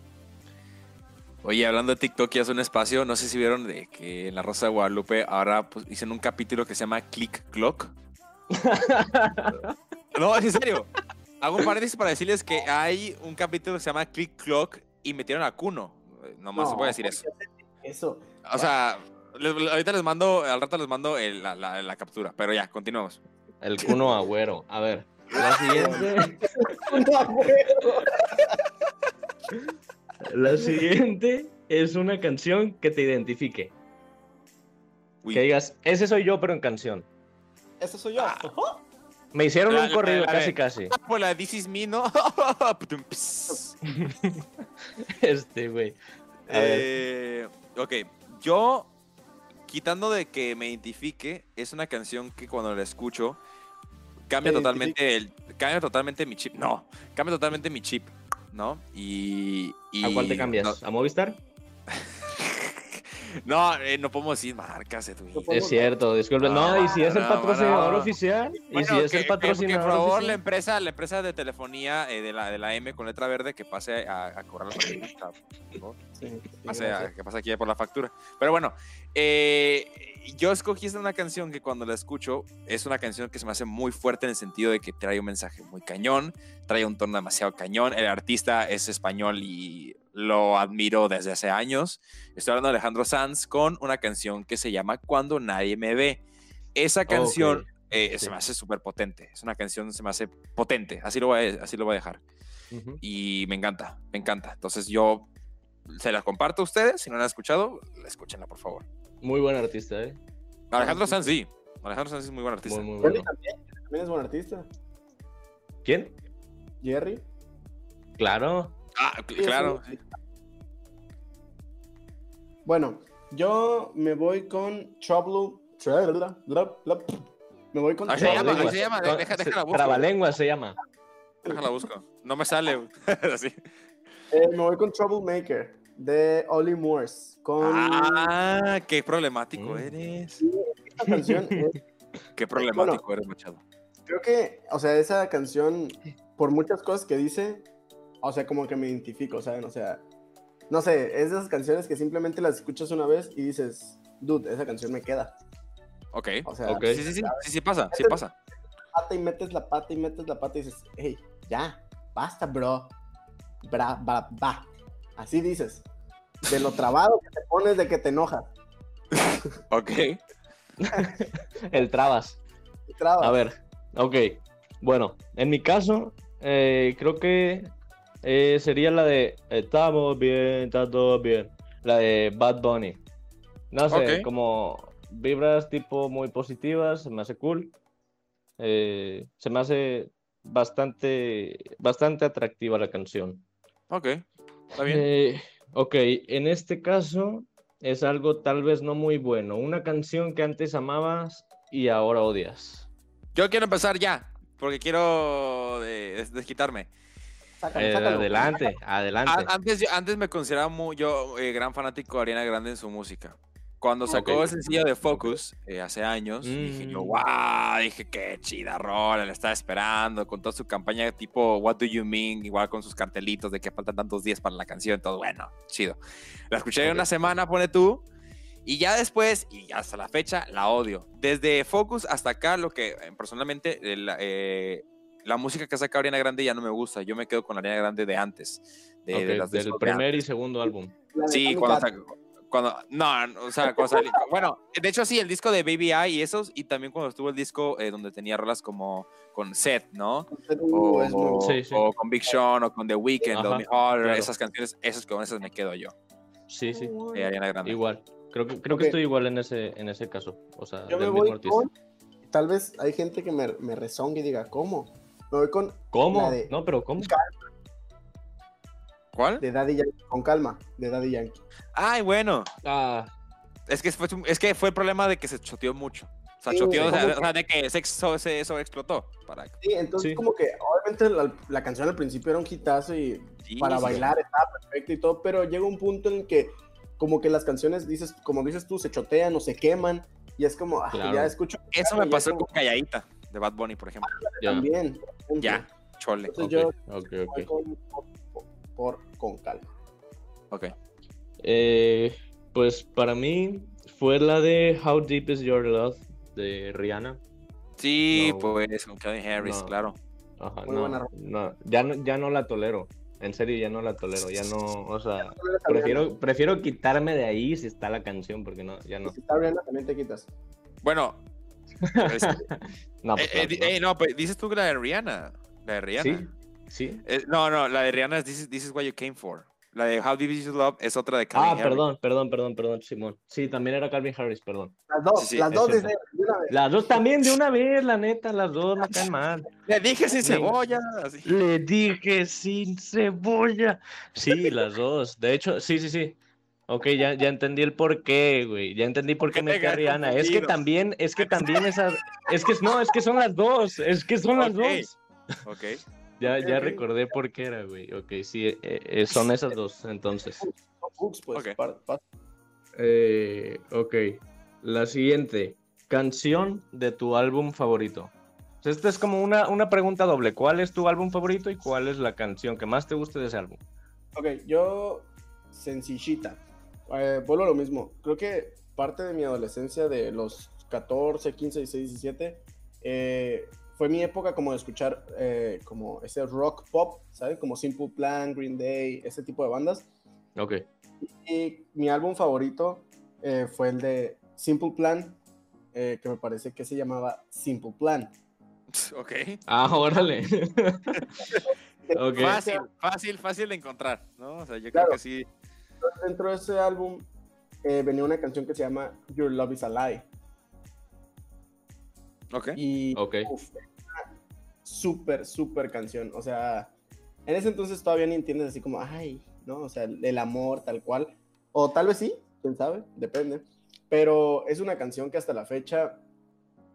Oye, hablando de TikTok y hace un espacio, no sé si vieron de que en La Rosa de Guadalupe ahora pues, hicieron un capítulo que se llama Click Clock. no, es en serio. Hago un paréntesis para decirles que hay un capítulo que se llama Click Clock y metieron a Kuno. Nomás no, voy a decir eso. Eso. O sea, ahorita les mando, al rato les mando la, captura, pero ya, continuamos. El Kuno Agüero. A ver, la siguiente. la siguiente es una canción que te identifique. Que digas, ese soy yo, pero en canción. Ese soy yo. Ah. Me hicieron un corrido casi, casi. Pues la This Is Me, ¿no? este, güey. Eh, ok, yo, quitando de que me identifique, es una canción que cuando la escucho, cambia totalmente el, cambia totalmente mi chip. No, cambia totalmente mi chip, ¿no? Y. ¿A cuál te cambias? ¿A Movistar? No, eh, no podemos decir marcas, Es cierto, disculpe. No, y si es el patrocinador oficial. y si es el patrocinador. por favor, la empresa, la empresa de telefonía eh, de, la, de la M con letra verde que pase a, cobrar la factura. que pase aquí por la factura. Pero bueno, eh, yo escogí esta una canción que cuando la escucho es una canción que se me hace muy fuerte en el sentido de que trae un mensaje muy cañón, trae un tono demasiado cañón. El artista es español y lo admiro desde hace años. Estoy hablando de Alejandro Sanz con una canción que se llama Cuando nadie me ve. Esa canción eh, se me hace súper potente. Es una canción se me hace potente. Así lo voy a, así lo voy a dejar. Y me encanta, me encanta. Entonces yo se la comparto a ustedes. Si no la han escuchado, escúchenla, por favor. Muy buen artista, ¿eh? Alejandro Sanz, sí. Alejandro Sanz es muy buen artista. Muy, también, también es buen artista. ¿Quién? Jerry. Claro. Ah, claro. Bueno, yo me voy con Trouble. Me voy con. Ah, se llama, se llama. Deja, déjala busco. Trabalengua se llama. Déjala busco. No me sale. Así. Eh, me voy con Troublemaker de Ollie Morse. Con... Ah, qué problemático mm. eres. esta canción es... Qué problemático eres, Machado. Creo que, o sea, esa canción, por muchas cosas que dice, o sea, como que me identifico, ¿saben? O sea, no sé, es de esas canciones que simplemente las escuchas una vez y dices, dude, esa canción me queda. Ok, o sea, okay. sí, sí, sí, sí, sí pasa, sí pasa. Pata y metes la pata y metes la pata y dices, hey, ya, basta, bro. Bra, bra, ba. Así dices. De lo trabado que te pones de que te enojas. ok. El trabas. El trabas. A ver, ok. Bueno, en mi caso, eh, creo que eh, sería la de Estamos bien, está todo bien. La de Bad Bunny. No sé, como vibras tipo muy positivas, se me hace cool. Eh, se me hace bastante, bastante atractiva la canción. Ok, está bien. Eh, ok, en este caso es algo tal vez no muy bueno. Una canción que antes amabas y ahora odias. Yo quiero empezar ya, porque quiero desquitarme. Eh, adelante, adelante. antes, antes me consideraba muy, yo eh, gran fanático de Ariana Grande en su música. Cuando sacó el sencillo de Focus eh, hace años, dije yo, wow, mm. dije qué chida rola, la estaba esperando, con toda su campaña tipo What Do You Mean, igual con sus cartelitos de que faltan tantos días para la canción, todo bueno, chido. La escuché una semana, pone tú, y ya después, y hasta la fecha, la odio. Desde Focus hasta acá, lo que personalmente eh, la música que saca Ariana Grande ya no me gusta. Yo me quedo con la Ariana Grande de antes. De, del primer y segundo álbum. Sí, cuando, cuando no, o sea, cuando bueno, de hecho sí, el disco de Baby I y esos, y también cuando estuvo el disco eh, donde tenía rolas como con Seth, ¿no? O, o, con Big Sean, o con The Weeknd, o esas canciones, esas con esas me quedo yo. Sí, sí. Ariana Grande. Igual. Creo que, creo que estoy igual en ese, en ese caso. O sea, yo me voy con, tal vez hay gente que me, me rezongue y diga, ¿cómo? Me voy con. ¿Cómo? no, pero ¿cómo? ¿Cuál? De Daddy Yankee, con calma, de Daddy Yankee. Ay, bueno. Ah, Es que fue, es que fue el problema de que se choteó mucho. O sea, choteó, o sea, o sea, de que se, exo- se explotó. Para... Sí, entonces Sí. como que obviamente la, la canción al principio era un hitazo y Sí, para sí, bailar estaba perfecto y todo, pero llega un punto en que como que las canciones, dices, como dices tú, se chotean o se queman y es como, ah, Claro. ya escucho. Eso me pasó como con Calladita, de Bad Bunny, por ejemplo. ya. También. por ejemplo. Ya, chole. Entonces Ok, yo ok, voy ok. con, por, con calma. Ok. Eh, pues para mí fue la de How Deep Is Your Love de Rihanna. Sí, No. pues con Calvin Harris, No. claro. Ajá, Muy no, buena rola. no, ya no, ya no la tolero. En serio, ya no la tolero. Ya no, o sea, Prefiero, prefiero, prefiero quitarme de ahí si está la canción, porque no, ya no. Si está Rihanna, también te quitas. Bueno. este, No, eh, pues, eh, claro, di- no. eh, no, pues dices tú que la de Rihanna. La de Rihanna. Sí, sí. Eh, no, no, la de Rihanna es This is, This is What You Came For. La de How Deep Is Your Love es otra de Calvin Ah, Harris. perdón, perdón, perdón, perdón, Simón. Sí, también era Calvin Harris, perdón. Las dos, Sí, sí, las dos de una vez. Las dos también de una vez, la neta, las dos me caen mal. Le dije sin cebolla. así. Le dije sin cebolla. Sí, las dos. De hecho, sí, sí, sí. Ok, ya, ya entendí el por qué, güey. Ya entendí por qué me quedas Rihanna. Es que también, es que también esas, es que no, es que son las dos, es que son las Ok. dos. Ok. Ya, ya recordé por qué era, güey. Ok, sí, eh, eh, son esas dos, entonces. Hooks, pues. Ok. par- par- Eh, ok. La siguiente. Canción de tu álbum favorito. Esta es como una, una pregunta doble. ¿Cuál es tu álbum favorito y cuál es la canción que más te guste de ese álbum? Ok, yo sencillita. Eh, vuelvo a lo mismo. Creo que parte de mi adolescencia de los 14, 15, 16, 17 eh, fue mi época como de escuchar eh, como ese rock pop, ¿sabes? Como Simple Plan, Green Day, ese tipo de bandas. Ok. Y mi álbum favorito eh, fue el de Simple Plan, eh, que me parece que se llamaba Simple Plan. Ok. Ah, órale. Ok. Fácil, fácil, fácil de encontrar, ¿no? O sea, yo Claro. creo que sí. Dentro de ese álbum eh, venía una canción que se llama Your Love is a Lie. Ok. Y Ok. uf, una súper, súper canción. O sea, en ese entonces todavía ni entiendes así como, ay, ¿no? O sea, el, el amor tal cual. O tal vez sí, quién sabe, depende. Pero es una canción que hasta la fecha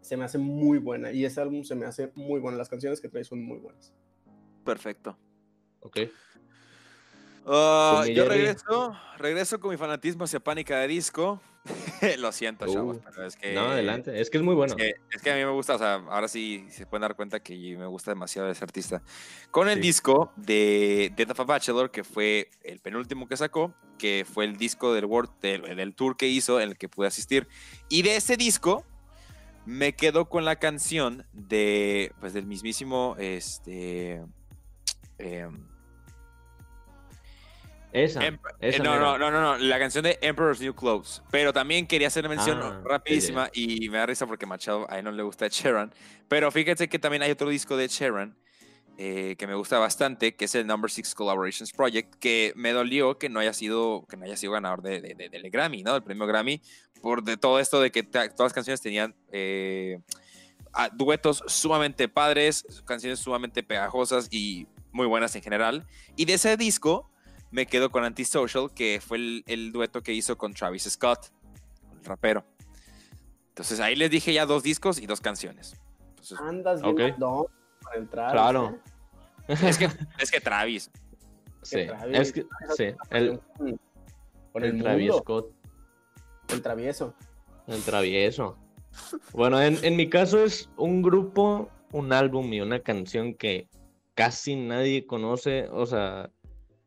se me hace muy buena. Y ese álbum se me hace muy bueno. Las canciones que trae son muy buenas. Perfecto. Ok. Ah, yo regreso, regreso con mi fanatismo hacia Pánica de Disco. Lo siento, Uh, chavos, pero es que. No, adelante. Es que es muy bueno. Es que, es que a mí me gusta, o sea, ahora sí se pueden dar cuenta que me gusta demasiado ese artista. Con el Sí. disco de Death of a Bachelor, que fue el penúltimo que sacó, que fue el disco del, World, del, del tour que hizo, en el que pude asistir. Y de ese disco me quedo con la canción de, pues, del mismísimo, este... em, Esa. Em- esa eh, no, no, no, no, no, la canción de Emperor's New Clothes. Pero también quería hacer mención Ah, rapidísima y me da risa porque Machado a él no le gusta Sheeran. Pero fíjense que también hay otro disco de eh, que me gusta bastante, que es el Number Six Collaborations Project, que me dolió que no haya sido, que no haya sido ganador de, de- de- del Grammy, ¿no? Del premio Grammy, por de todo esto de que todas las canciones tenían eh, a- duetos sumamente padres, canciones sumamente pegajosas y muy buenas en general. Y de ese disco me quedo con Antisocial, que fue el, el dueto que hizo con Travis Scott, el rapero. Entonces ahí les dije ya dos discos y dos canciones. Entonces, Andas bien Ok. no, para entrar. Claro. es, que, es que Travis. Sí. Travis. Es que, sí. El, Con el el, Travis Scott. el travieso. El travieso. Bueno, en, en mi caso es un grupo, un álbum y una canción que casi nadie conoce. O sea,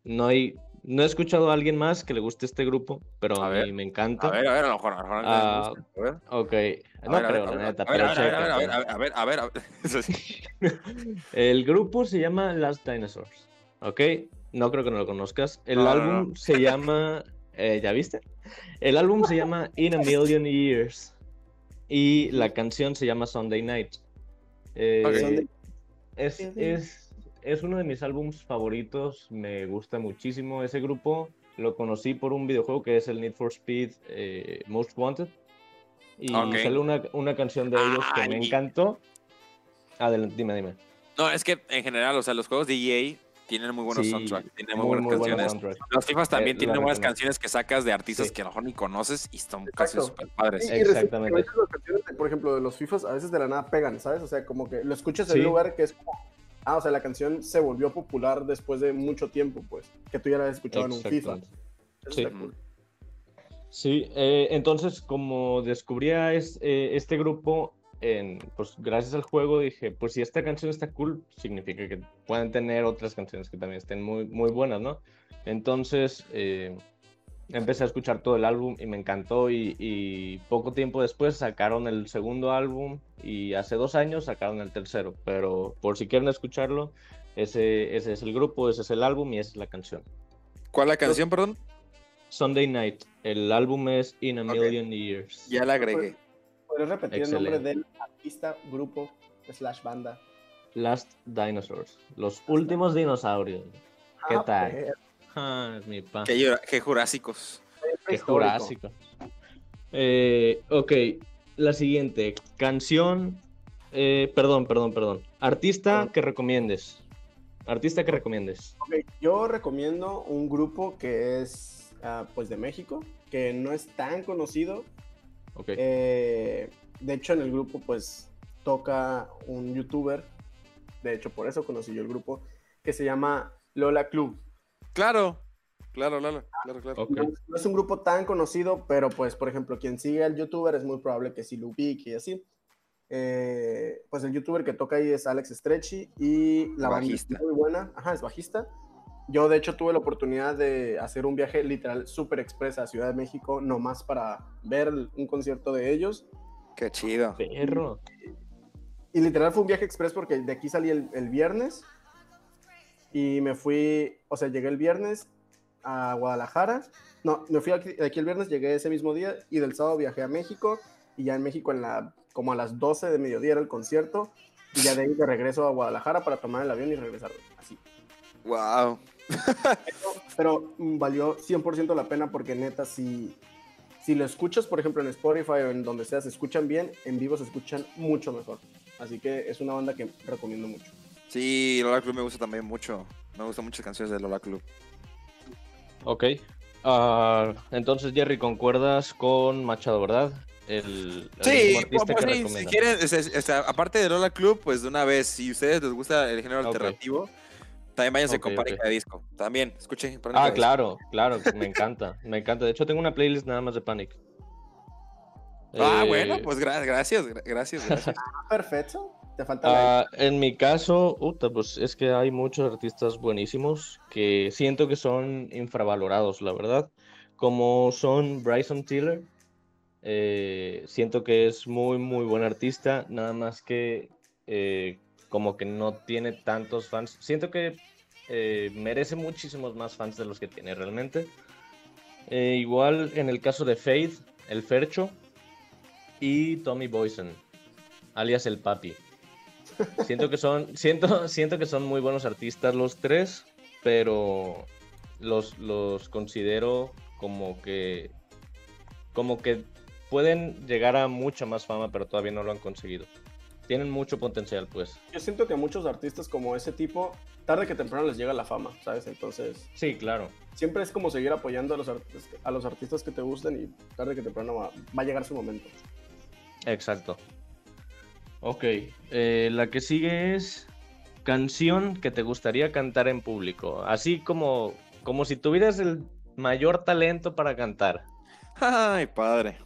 no hay. No he escuchado a alguien más que le guste este grupo, pero A a, ver, mí me encanta. A ver, a ver, a lo mejor, a lo mejor a Ah, ver. Ok. A No ver, a creo, ver, la a neta, ver, pero a ver, a ver, a ver, a ver, chécate. a ver, a ver, a ver. Eso sí. El grupo se llama Last Dinosaurs. ¿Ok? No creo que no lo conozcas. El No, álbum no. se llama. eh, ¿Ya viste? El álbum se llama In a Million Years. Y la canción se llama Sunday Night. Eh, Ok. Sunday- es, es, es uno de mis álbums favoritos. Me gusta muchísimo ese grupo. Lo conocí por un videojuego que es el Need for Speed eh, Most Wanted. Y Ok. sale una, una canción de ellos que me encantó. Adelante, dime, dime. No, es que en general, o sea, los juegos de EA Tienen muy buenos soundtracks, tienen muy, buenas canciones. Los FIFAs también eh, tienen buenas canciones que sacas de artistas que a lo mejor ni conoces y son casi super padres. Exactamente. por ejemplo, de los FIFAs a veces de la nada pegan, ¿sabes? O sea, como que lo escuchas en un lugar que es como, ah, o sea, la canción se volvió popular después de mucho tiempo, pues, que tú ya la habías escuchado en un FIFA. sí. Sí, eh, entonces como descubría es, eh, este grupo, pues gracias al juego dije, pues si esta canción está cool, significa que pueden tener otras canciones que también estén muy, muy buenas, ¿no? Entonces eh, empecé a escuchar todo el álbum y me encantó y, poco tiempo después sacaron el segundo álbum y hace dos años sacaron el tercero, pero por si quieren escucharlo, ese, ese es el grupo, ese es el álbum y esa es la canción. ¿Cuál es la canción, perdón? Sunday Night. El álbum es In a Million Years. Ya la agregué. ¿Puedes repetir el nombre del artista, grupo, slash banda? Last Dinosaurs. Los últimos dinosaurios. ¿Qué ah, tal? Ah, mi pa. Qué, jurásicos. Qué. Eh, ok, la siguiente. Canción. Eh, perdón, perdón, perdón. Artista que recomiendes. Artista que recomiendes. Ok, yo recomiendo un grupo que es ah, pues de México, que no es tan conocido, eh, de hecho, en el grupo, pues, toca un youtuber. De hecho, por eso conocí yo el grupo, que se llama Lola Club. Claro, claro, claro, claro, No, es un grupo tan conocido, pero pues, por ejemplo, quien sigue al youtuber es muy probable que sí lo ubique y así. Eh, pues el youtuber que toca ahí es Alex Stretchy y la bajista. muy buena. Ajá, es bajista. Yo, de hecho, tuve la oportunidad de hacer un viaje literal súper expresa a Ciudad de México, nomás para ver un concierto de ellos. Qué chido. Perro. Y, literal fue un viaje express porque de aquí salí el, viernes y me fui, o sea, llegué el viernes a Guadalajara. No, me fui de aquí el viernes, llegué ese mismo día y del sábado viajé a México y ya en México en la, como a las 12 de mediodía era el concierto y ya de ahí de regreso a Guadalajara para tomar el avión y regresar así. Wow pero, mm, valió 100% la pena porque neta, si, si lo escuchas, por ejemplo, en Spotify o en donde sea, se escuchan bien, en vivo se escuchan mucho mejor. Así que es una banda que recomiendo mucho. Sí, Lola Club me gusta también mucho. Me gustan muchas canciones de Lola Club. Ok. Ah, entonces, Jerry, concuerdas con Machado, ¿verdad? El, sí, pues, si quieren, aparte de Lola Club, pues de una vez, si a ustedes les gusta el género alternativo, también váyanse con Panic de Disco. También, escuchen. ah, claro, claro, me encanta, me encanta. De hecho, tengo una playlist nada más de Panic. Ah, eh, bueno, pues gracias, gracias, gracias. Perfecto. Te falta ah, En mi caso, pues es que hay muchos artistas buenísimos que siento que son infravalorados, la verdad. Como son Bryson Tiller. Eh, siento que es muy, muy buen artista. Nada más que eh, como que no tiene tantos fans. Siento que eh, merece muchísimos más fans de los que tiene realmente. Igual en el caso de Faith, el Fercho y Tommy Boysen, alias el Papi. Siento que son, siento, siento que son muy buenos artistas los tres, pero los, los considero como que como que pueden llegar a mucha más fama, pero todavía no lo han conseguido tienen mucho potencial, pues. Yo siento que muchos artistas como ese tipo, tarde que temprano les llega la fama, ¿sabes? Entonces. Sí, claro. Siempre es como seguir apoyando a los, a los artistas que te gusten y tarde que temprano va, a llegar su momento. Exacto. Ok, eh, la que sigue es canción que te gustaría cantar en público, así como, como si tuvieras el mayor talento para cantar. Ay, padre.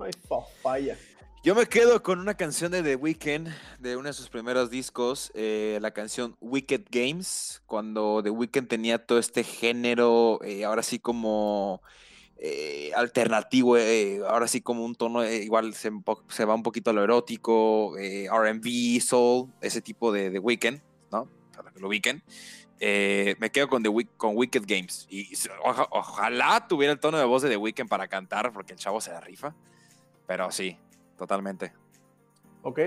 Ay, papaya. Yo me quedo con una canción de The Weeknd, de uno de sus primeros discos, eh, la canción Wicked Games, cuando The Weeknd tenía todo este género, eh, ahora sí como eh, alternativo, ahora sí como un tono, igual se, va un poquito a lo erótico, RB, soul, ese tipo de The Weeknd, ¿no? Para que lo ubiquen. me quedo con, The con Wicked Games. Y ojalá tuviera el tono de voz de The Weeknd para cantar, porque el chavo se la rifa. Pero sí, totalmente. Ok,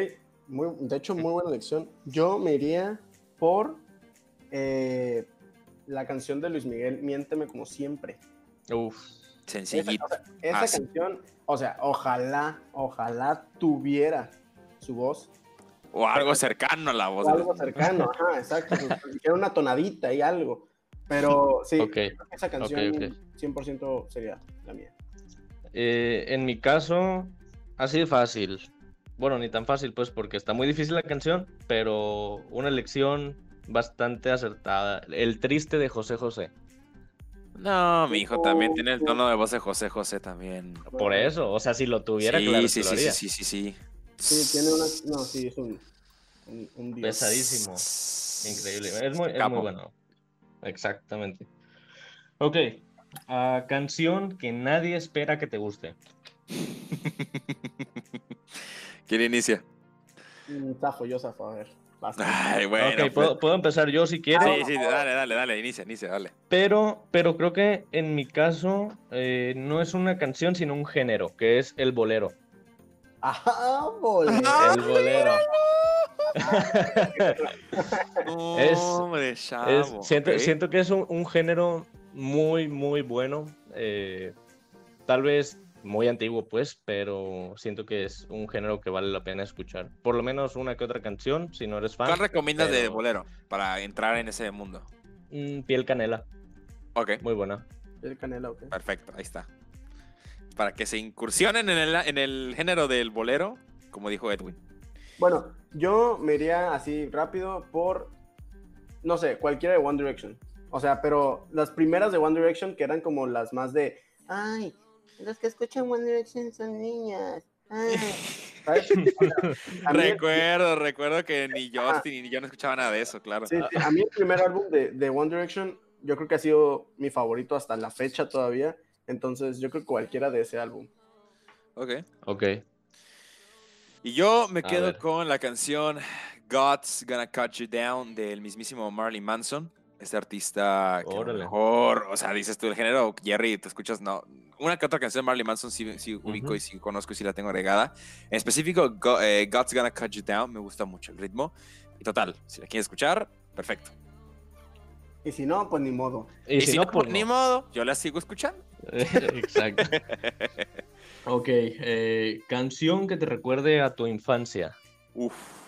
muy, de hecho, muy buena elección. Yo me iría por eh, la canción de Luis Miguel, Miénteme como siempre. Uf, sencillito. Esa, canción, o sea, ojalá, ojalá tuviera su voz. O algo cercano a la voz. O algo cercano, ajá, exacto. Quiero una tonadita y algo. Pero sí, esa canción 100% sería la mía. Eh, en mi caso, ha sido fácil. Bueno, ni tan fácil, pues, porque está muy difícil la canción, pero una elección bastante acertada. El triste de José José. No, mi hijo también tiene el tono de voz de José José también. Por eso, o sea, si lo tuviera, sí, claro sí, sí, sí, sí, sí, sí. Sí, tiene una. No, sí, es un. Pesadísimo. Increíble. Es muy, es muy bueno. Exactamente. Ok. Uh, canción que nadie espera que te guste. ¿Quién inicia? Mm, zafo, yo zafo, a ver. Ay, bueno. Okay, pues. ¿puedo, empezar yo si quieres. Sí, sí, dale, dale, dale, inicia, inicia, dale. Pero, pero creo que en mi caso eh, no es una canción, sino un género, que es el bolero. Ah, bolero. El bolero. es, hombre, chavo, siento, siento, que es un, un, género muy, muy bueno. Eh, tal vez muy antiguo, pues, pero siento que es un género que vale la pena escuchar. Por lo menos una que otra canción, si no eres fan. ¿Cuál recomiendas de bolero para entrar en ese mundo? Mm, Piel Canela. Ok. Muy buena. Piel Canela, ok. Perfecto, ahí está. Para que se incursionen en el, en el género del bolero, como dijo Edwin. Bueno, yo me iría así rápido por, no sé, cualquiera de One Direction. O sea, pero las primeras de One Direction que eran como las más de, ay, los que escuchan One Direction son niñas. recuerdo, recuerdo que ni Justin ni yo no escuchaba nada de eso, claro. a mí el primer álbum de, de, One Direction, yo creo que ha sido mi favorito hasta la fecha todavía. Entonces, yo creo que cualquiera de ese álbum. Ok. Ok. Y yo me quedo con la canción God's Gonna Cut You Down del mismísimo Marley Manson. Este artista que mejor, o sea, dices tú el género, Jerry, te escuchas, no, una que otra canción de Marley Manson sí, ubico y sí conozco y sí la tengo agregada. En específico, eh, God's Gonna Cut You Down, me gusta mucho el ritmo. Y total, si la quieres escuchar, perfecto. Y si no, pues ni modo. Y, si, no, pues ni modo, yo la sigo escuchando. Exacto. ok, eh, canción que te recuerde a tu infancia. Uf.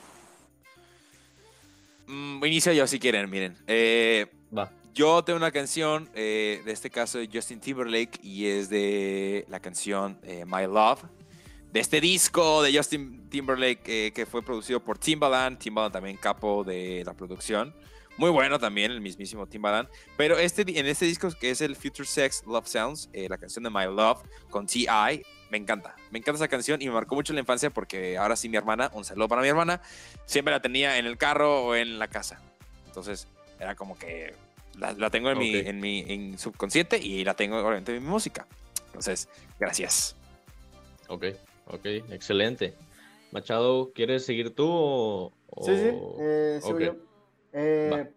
Mm, inicio yo si quieren, miren. Eh, Va. Yo tengo una canción, eh, de este caso de Justin Timberlake, y es de la canción eh, My Love, de este disco de Justin Timberlake que fue producido por Timbaland, Timbaland también capo de la producción. Muy bueno también, el mismísimo Timbaland. Pero este, en este disco, que es el Future Sex Love Sounds, la canción de My Love con T.I., me encanta. Me encanta esa canción y me marcó mucho en la infancia porque ahora sí mi hermana, un saludo para mi hermana, siempre la tenía en el carro o en la casa. Entonces era como que la, tengo en, mi, en mi subconsciente y la tengo obviamente en mi música. Entonces, gracias. Ok, ok, excelente. Machado, ¿quieres seguir tú o...? Sí, sí, eh, yo. Eh,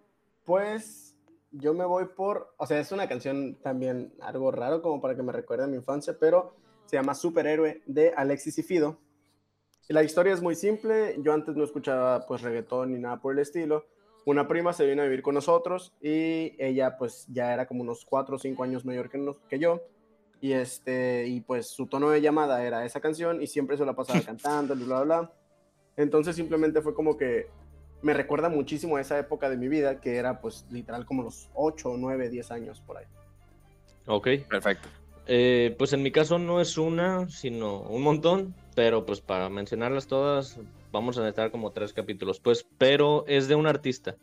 pues yo me voy por, o sea, es una canción también algo raro como para que me recuerde a mi infancia, pero se llama Superhéroe de Alexis y Fido. La historia es muy simple, yo antes no escuchaba pues reggaetón ni nada por el estilo, una prima se vino a vivir con nosotros y ella pues ya era como unos cuatro o cinco años mayor que, que yo. Y, este, y pues su tono de llamada era esa canción y siempre se la pasaba cantando, bla, bla, bla. Entonces simplemente fue como que me recuerda muchísimo a esa época de mi vida, que era pues literal como los 8, 9, 10 años por ahí. Ok. Perfecto. Eh, pues en mi caso no es una, sino un montón, pero pues para mencionarlas todas vamos a necesitar como tres capítulos, pues, pero es de un artista.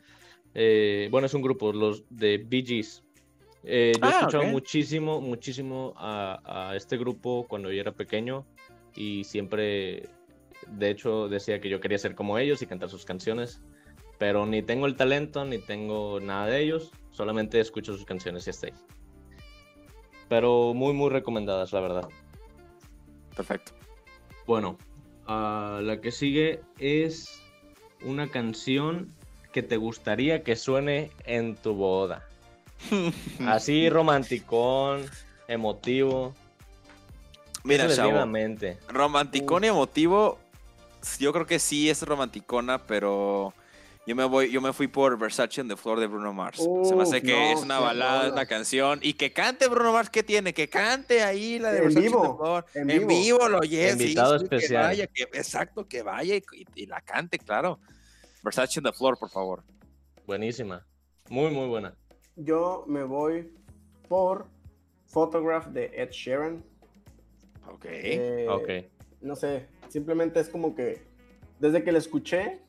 Eh, bueno, es un grupo, los de Bee Gees. Eh, yo he ah, escuchado muchísimo, muchísimo a, este grupo cuando yo era pequeño y siempre, de hecho, decía que yo quería ser como ellos y cantar sus canciones, pero ni tengo el talento ni tengo nada de ellos, solamente escucho sus canciones y hasta ahí. Pero muy, muy recomendadas, la verdad. Perfecto. Bueno, la que sigue es una canción que te gustaría que suene en tu boda. Así romanticón, emotivo. Mira, romanticón y emotivo, yo creo que sí es romanticona, pero Yo me voy, yo me fui por Versace en the Floor de Bruno Mars. Se me hace que es una balada, es una canción. Y que cante Bruno Mars, ¿qué tiene? Que cante ahí la de en Versace vivo, the Floor. En, En vivo, lo yes, Invitado sí, especial. Que vaya, que, exacto, que vaya y, y la cante, claro. Versace en the Floor, por favor. Buenísima. Muy, muy buena. Yo me voy por Photograph de Ed Sheeran. Ok. Eh, Ok. No sé, simplemente es como que desde que la escuché,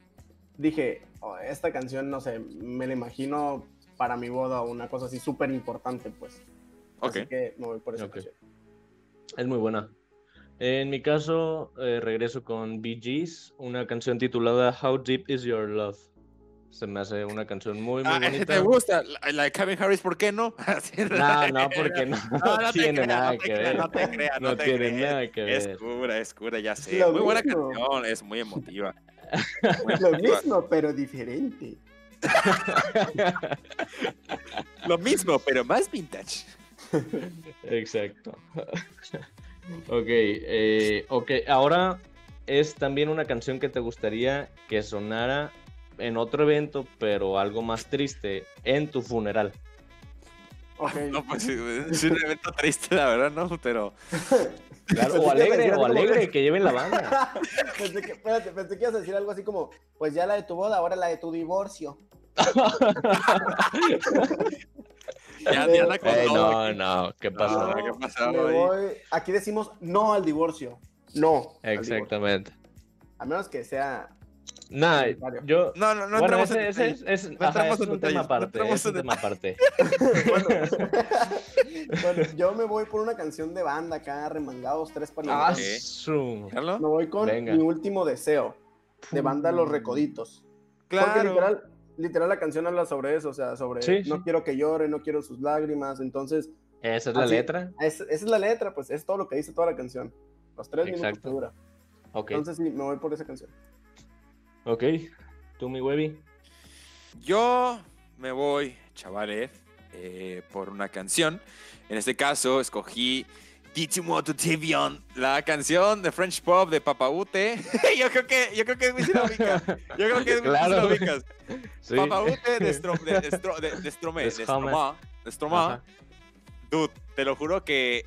dije, "Oh, esta canción, no sé, me la imagino para mi boda o una cosa así súper importante, pues. Ok. Así que me voy por esa canción. Es muy buena. En mi caso, eh, regreso con Bee Gees, una canción titulada How Deep Is Your Love. Se me hace una canción muy, muy Ah, bonita. ¿Te gusta? La, la de Kevin Harris, ¿por qué no? No, no, porque no, No, tiene nada no te que creas, ver. no te creas, no No te tiene nada que Es ver. cura, es cura, ya sé. Lo muy buena canción, es muy emotiva. Muy Lo mismo, pero diferente. Lo mismo, pero más vintage. Exacto. ok, eh, ok, ahora es también una canción que te gustaría que sonara en otro evento, pero algo más triste, en tu funeral. No, pues sí, es un evento triste, la verdad, ¿no? Pero Claro, o alegre, o alegre, que lleven la banda. pensé, que, espérate, pensé que ibas a decir algo así como, pues ya la de tu boda, ahora la de tu divorcio. ya, Eh, ya anda con Ey, todo no, no, ¿qué pasó? No, ¿qué pasó me ahí? voy- Aquí decimos no al divorcio. No. al divorcio. Exactamente. A menos que sea. Necesario. yo... No, no, no bueno, entramos ese, en ese es, es, No ajá, entramos es en un tema detalles, no aparte, entramos es un tema aparte. bueno, bueno, yo me voy por una canción de banda acá, remangados, tres Ah, palitos. ¿Carlos? Me voy con Venga. mi último deseo, de banda Los Recoditos. Porque Claro. literal, literal la canción habla sobre eso, o sea, sobre Sí, no sí. quiero que llore, no quiero sus lágrimas. Entonces, Esa es la Así- letra. es- esa es la letra, pues es todo lo que dice toda la canción. Los tres minutos Exacto. que dura. Ok, Entonces sí, me voy por esa canción. Ok. ¿Tú, mi Webby? Yo me voy, chavales, eh, por una canción. En este caso, escogí Ditimo to Tibion, la canción de French Pop de Papaute. yo creo que, yo creo que es muy ubicas. Yo creo que es muy Claro. Sí. Papaute de, de, de, de, de Stromae, De. Dude, te lo juro que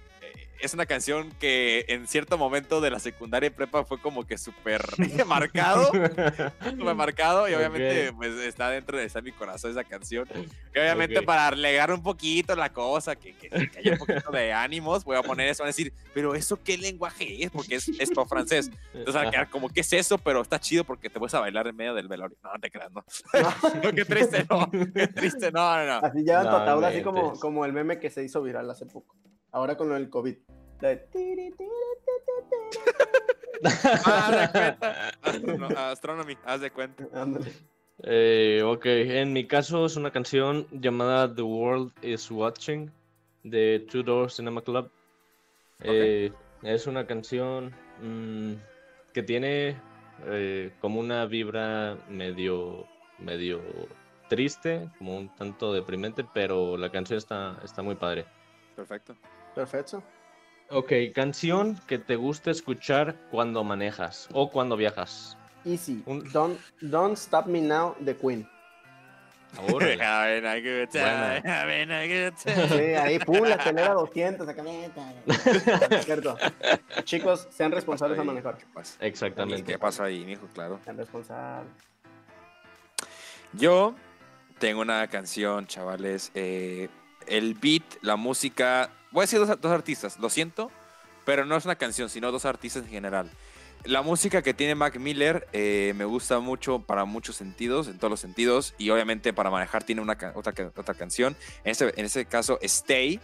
es una canción que en cierto momento de la secundaria y prepa fue como que súper marcado. Súper marcado y obviamente Ok. pues está dentro de está en mi corazón esa canción. Que obviamente Ok. para alegar un poquito la cosa, que, que, que haya un poquito de ánimos, voy a poner eso, van a decir, pero eso qué lenguaje es, porque es, es para francés. Entonces van a quedar como, ¿qué es eso? Pero está chido porque te vas a bailar en medio del velorio. No, no te creas, no. No, qué triste, no. Qué triste, no, no, no. Así llevan tu No ataúd, así como, como el meme que se hizo viral hace poco. Ahora con lo del COVID. Ah, haz de cuenta. Astrono- Astronomy, haz de cuenta. ándale. Eh, ok, en mi caso es una canción llamada The World is Watching de Two Door Cinema Club. Eh, es una canción mm, que tiene eh, como una vibra medio, medio triste, como un tanto deprimente, pero la canción está, está muy padre. Perfecto. Perfecto. Ok, canción que te gusta escuchar cuando manejas o cuando viajas. Easy. Un- Don't, don't Stop Me Now de Queen. Órale. Having a good time, having a good time. Sí, ahí, pum, la acelera 200, acá. Ah, Cierto. Chicos, sean responsables a manejar. ¿Qué pasa? Exactamente. ¿Qué pasó ahí, mijo? Claro. Sean responsables. Yo tengo una canción, chavales. eh, el beat, la música. Voy a decir dos, artistas, lo siento, pero no es una canción, sino dos artistas en general. La música que tiene Mac Miller eh, me gusta mucho para muchos sentidos, en todos los sentidos, y obviamente para manejar tiene una, otra, ca- otra canción. En ese, en ese caso, Stay,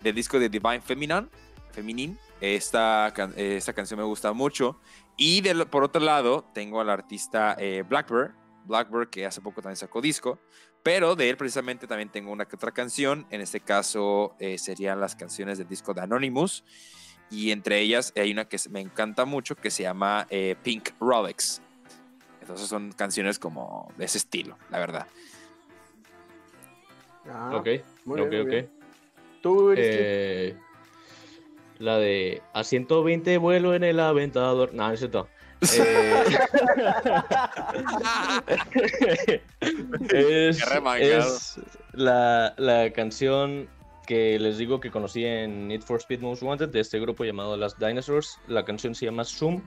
del disco de Divine Feminine. Feminine. Esta, eh, esta canción me gusta mucho. Y por otro lado, tengo al artista eh, Blackbird, Blackbird, que hace poco también sacó disco, pero de él precisamente también tengo una que otra canción, en este caso eh, serían las canciones del disco de Anonymous, y entre ellas hay una que me encanta mucho que se llama eh, Pink Rolex. Entonces son canciones como de ese estilo, la verdad. Ah, Ok, muy ok, bien, ok. bien. Tú. Eh, la de a 120 vuelo en el aventador. No, no es cierto. Eh, es, es la, la, canción que les digo que conocí en Need for Speed Most Wanted de este grupo llamado Las Dinosaurs. La canción se llama Zoom.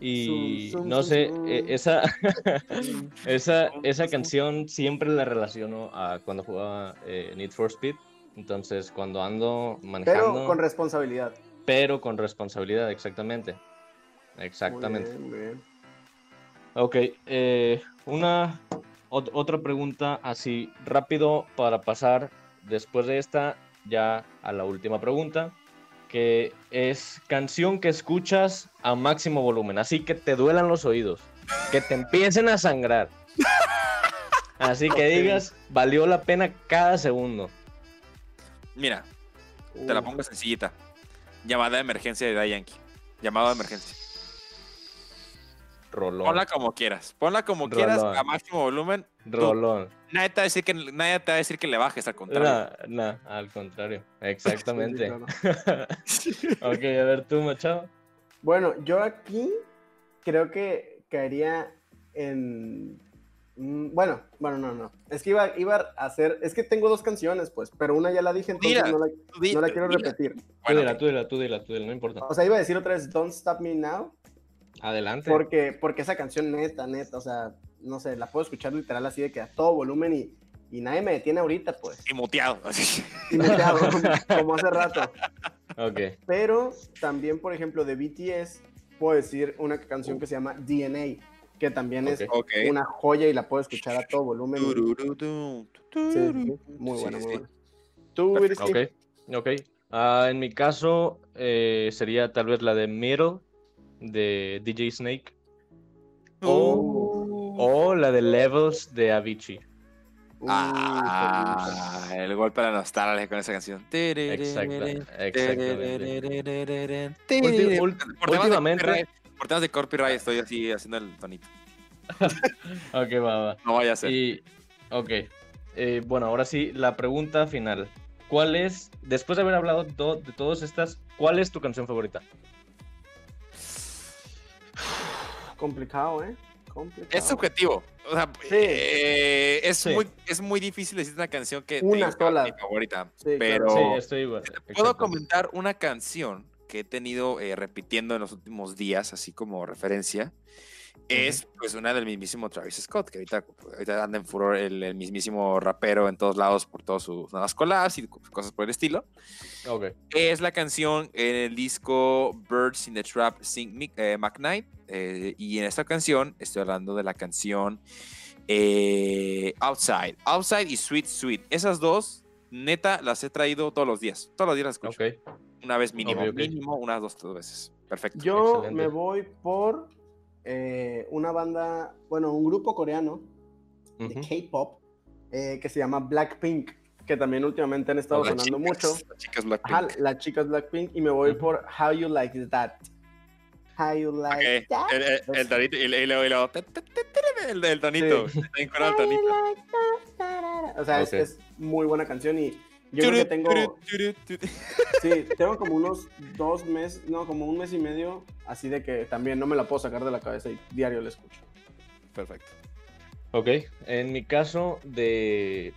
Y no sé, e, esa, esa, esa canción siempre la relaciono a cuando jugaba eh, Need for Speed. Entonces, cuando ando manejando. Pero con responsabilidad. Pero con responsabilidad, exactamente. Exactamente. Ok, eh, una otra pregunta así rápido para pasar después de esta ya a la última pregunta, que es canción que escuchas a máximo volumen, así que te duelan los oídos, que te empiecen a sangrar. Así que digas, valió la pena cada segundo. Mira, te la pongo sencillita. Llamada de emergencia de Die Yankee. Llamada de emergencia. Rolón. Ponla como quieras. Ponla como quieras a máximo volumen. Rolón. nadie, te va a decir que, nadie te va a decir que le bajes, al contrario. No, al contrario. Exactamente. ok, a ver tú, Machado. Bueno, yo aquí creo que caería en. Mm, bueno, bueno, no, no. Es que iba, iba a hacer. Es que tengo dos canciones, pues, pero una ya la dije, entonces no, la, quiero repetir. tú dila, tú dila, tú dila, tú dila, no importa. O sea, iba a decir otra vez Don't Stop Me Now, Adelante. Porque, porque esa canción neta, neta, o sea, no sé, la puedo escuchar literal así de que a todo volumen y, y nadie me detiene ahorita, pues. Y muteado. Y muteado, como hace rato. Ok. Pero también, por ejemplo, de BTS, puedo decir una canción que se llama DNA, que también es una joya y la puedo escuchar a todo volumen. muy buena, muy buena. ¿Tú, Ok, ok. Uh, en mi caso, eh, sería tal vez la de Middle de DJ Snake. O, o la de Levels de Avicii. Ah, el golpe de la nostalgia con esa canción. exactamente. últimamente. Por temas de copyright estoy así haciendo el tonito. ok, va, va. No vaya a ser. Y, ok. Eh, bueno, ahora sí, la pregunta final. ¿Cuál es, después de haber hablado de todas estas, cuál es tu canción favorita? Complicado, ¿eh? Es subjetivo. O sea, eh, es, muy, es muy difícil decir una canción que una sola. mi favorita. pero sí, estoy igual. puedo comentar una canción que he tenido eh, repitiendo en los últimos días, así como referencia. Es pues una del mismísimo Travis Scott, que ahorita, ahorita anda en furor el, mismísimo rapero en todos lados por todas sus nuevas collabs y cosas por el estilo. Okay. Es la canción en el disco Birds in the Trap Sing eh, McKnight. Eh, y en esta canción estoy hablando de la canción eh, Outside. Outside y Sweet Sweet. Esas dos, neta, las he traído todos los días. Todos los días las escucho. Una vez mínimo. Mínimo, unas dos, tres veces. Perfecto. Yo me voy por una banda, bueno, un grupo coreano de K-pop que se llama Blackpink que también últimamente han estado sonando mucho. Las chicas Blackpink. las chicas Blackpink y me voy por How You Like That. How You Like That. El, el, el tonito, y, y luego, el, el tonito. Sí. el tonito. O sea, es, es, muy buena canción y yo creo que tengo... Sí, tengo como unos dos meses, no, como un mes y medio, así de que también no me la puedo sacar de la cabeza y diario la escucho. Perfecto. Ok, en mi caso de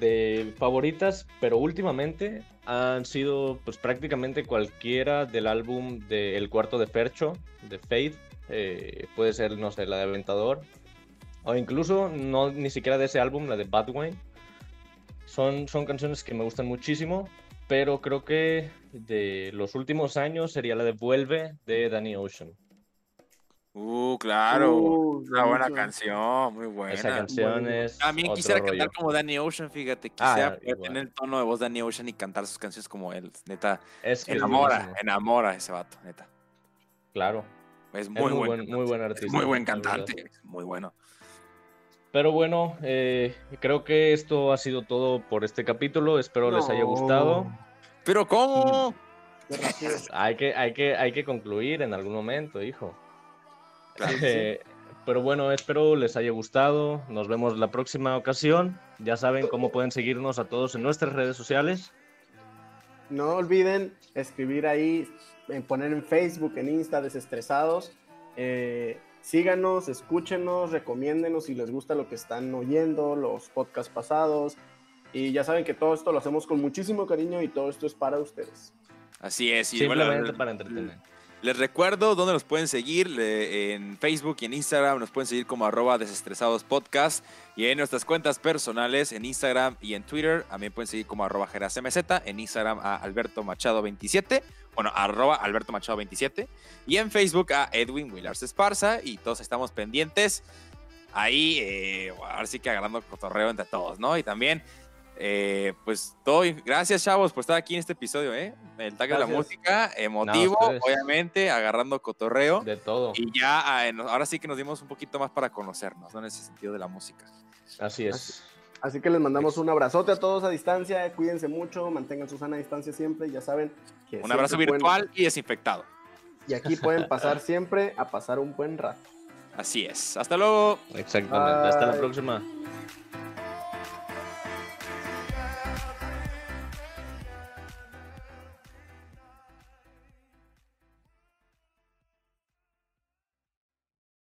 de favoritas, pero últimamente han sido pues prácticamente cualquiera del álbum de El Cuarto de Fercho, de Faith, eh, puede ser, no sé, la de Aventador, o incluso no ni siquiera de ese álbum, la de Badwine. Son, son canciones que me gustan muchísimo, pero creo que de los últimos años sería la de Vuelve de Danny Ocean. Uh, claro. Uh, una buena canción, muy buena. Esa canción es. También quisiera cantar como Danny Ocean, fíjate. Quisiera ah, tener el tono de voz de Danny Ocean y cantar sus canciones como él. Neta. Es enamora, enamora ese vato, neta. Claro. Es muy, buen, muy buen artista. muy buen cantante, muy bueno. Pero bueno, eh, creo que esto ha sido todo por este capítulo. Espero les haya gustado. ¿Pero cómo? hay, que, hay, que, hay que concluir en algún momento, hijo. Eh, pero bueno, espero les haya gustado. Nos vemos la próxima ocasión. Ya saben cómo pueden seguirnos a todos en nuestras redes sociales. No olviden escribir ahí, poner en Facebook, en Insta, desestresados. Eh, síganos, escúchenos, recomiéndenos si les gusta lo que están oyendo, los podcasts pasados. Y ya saben que todo esto lo hacemos con muchísimo cariño y todo esto es para ustedes. Así es. Y Simplemente para entretener. Les recuerdo dónde nos pueden seguir en Facebook y en Instagram. Nos pueden seguir como arroba desestresados podcast. Y en nuestras cuentas personales en Instagram y en Twitter. También pueden seguir como arroba gerasmz. En Instagram a Alberto Machado 27. Bueno, arroba Alberto Machado 27. Y en Facebook a Edwin Willars Esparza. Y todos estamos pendientes. Ahí, eh, ahora sí que agarrando cotorreo entre todos, ¿no? Y también eh, pues todo, gracias chavos por estar aquí en este episodio, ¿eh? El tag de la música, emotivo, obviamente, agarrando cotorreo. De todo. Y ya ah, ahora sí que nos dimos un poquito más para conocernos, ¿no? En ese sentido de la música. Así es. Así, que les mandamos un abrazote a todos a distancia, cuídense mucho, mantengan su sana distancia siempre, ya saben que... Un abrazo virtual y desinfectado. Y aquí pueden pasar siempre a pasar un buen rato. Así es. Hasta luego. Exactamente. Hasta la próxima.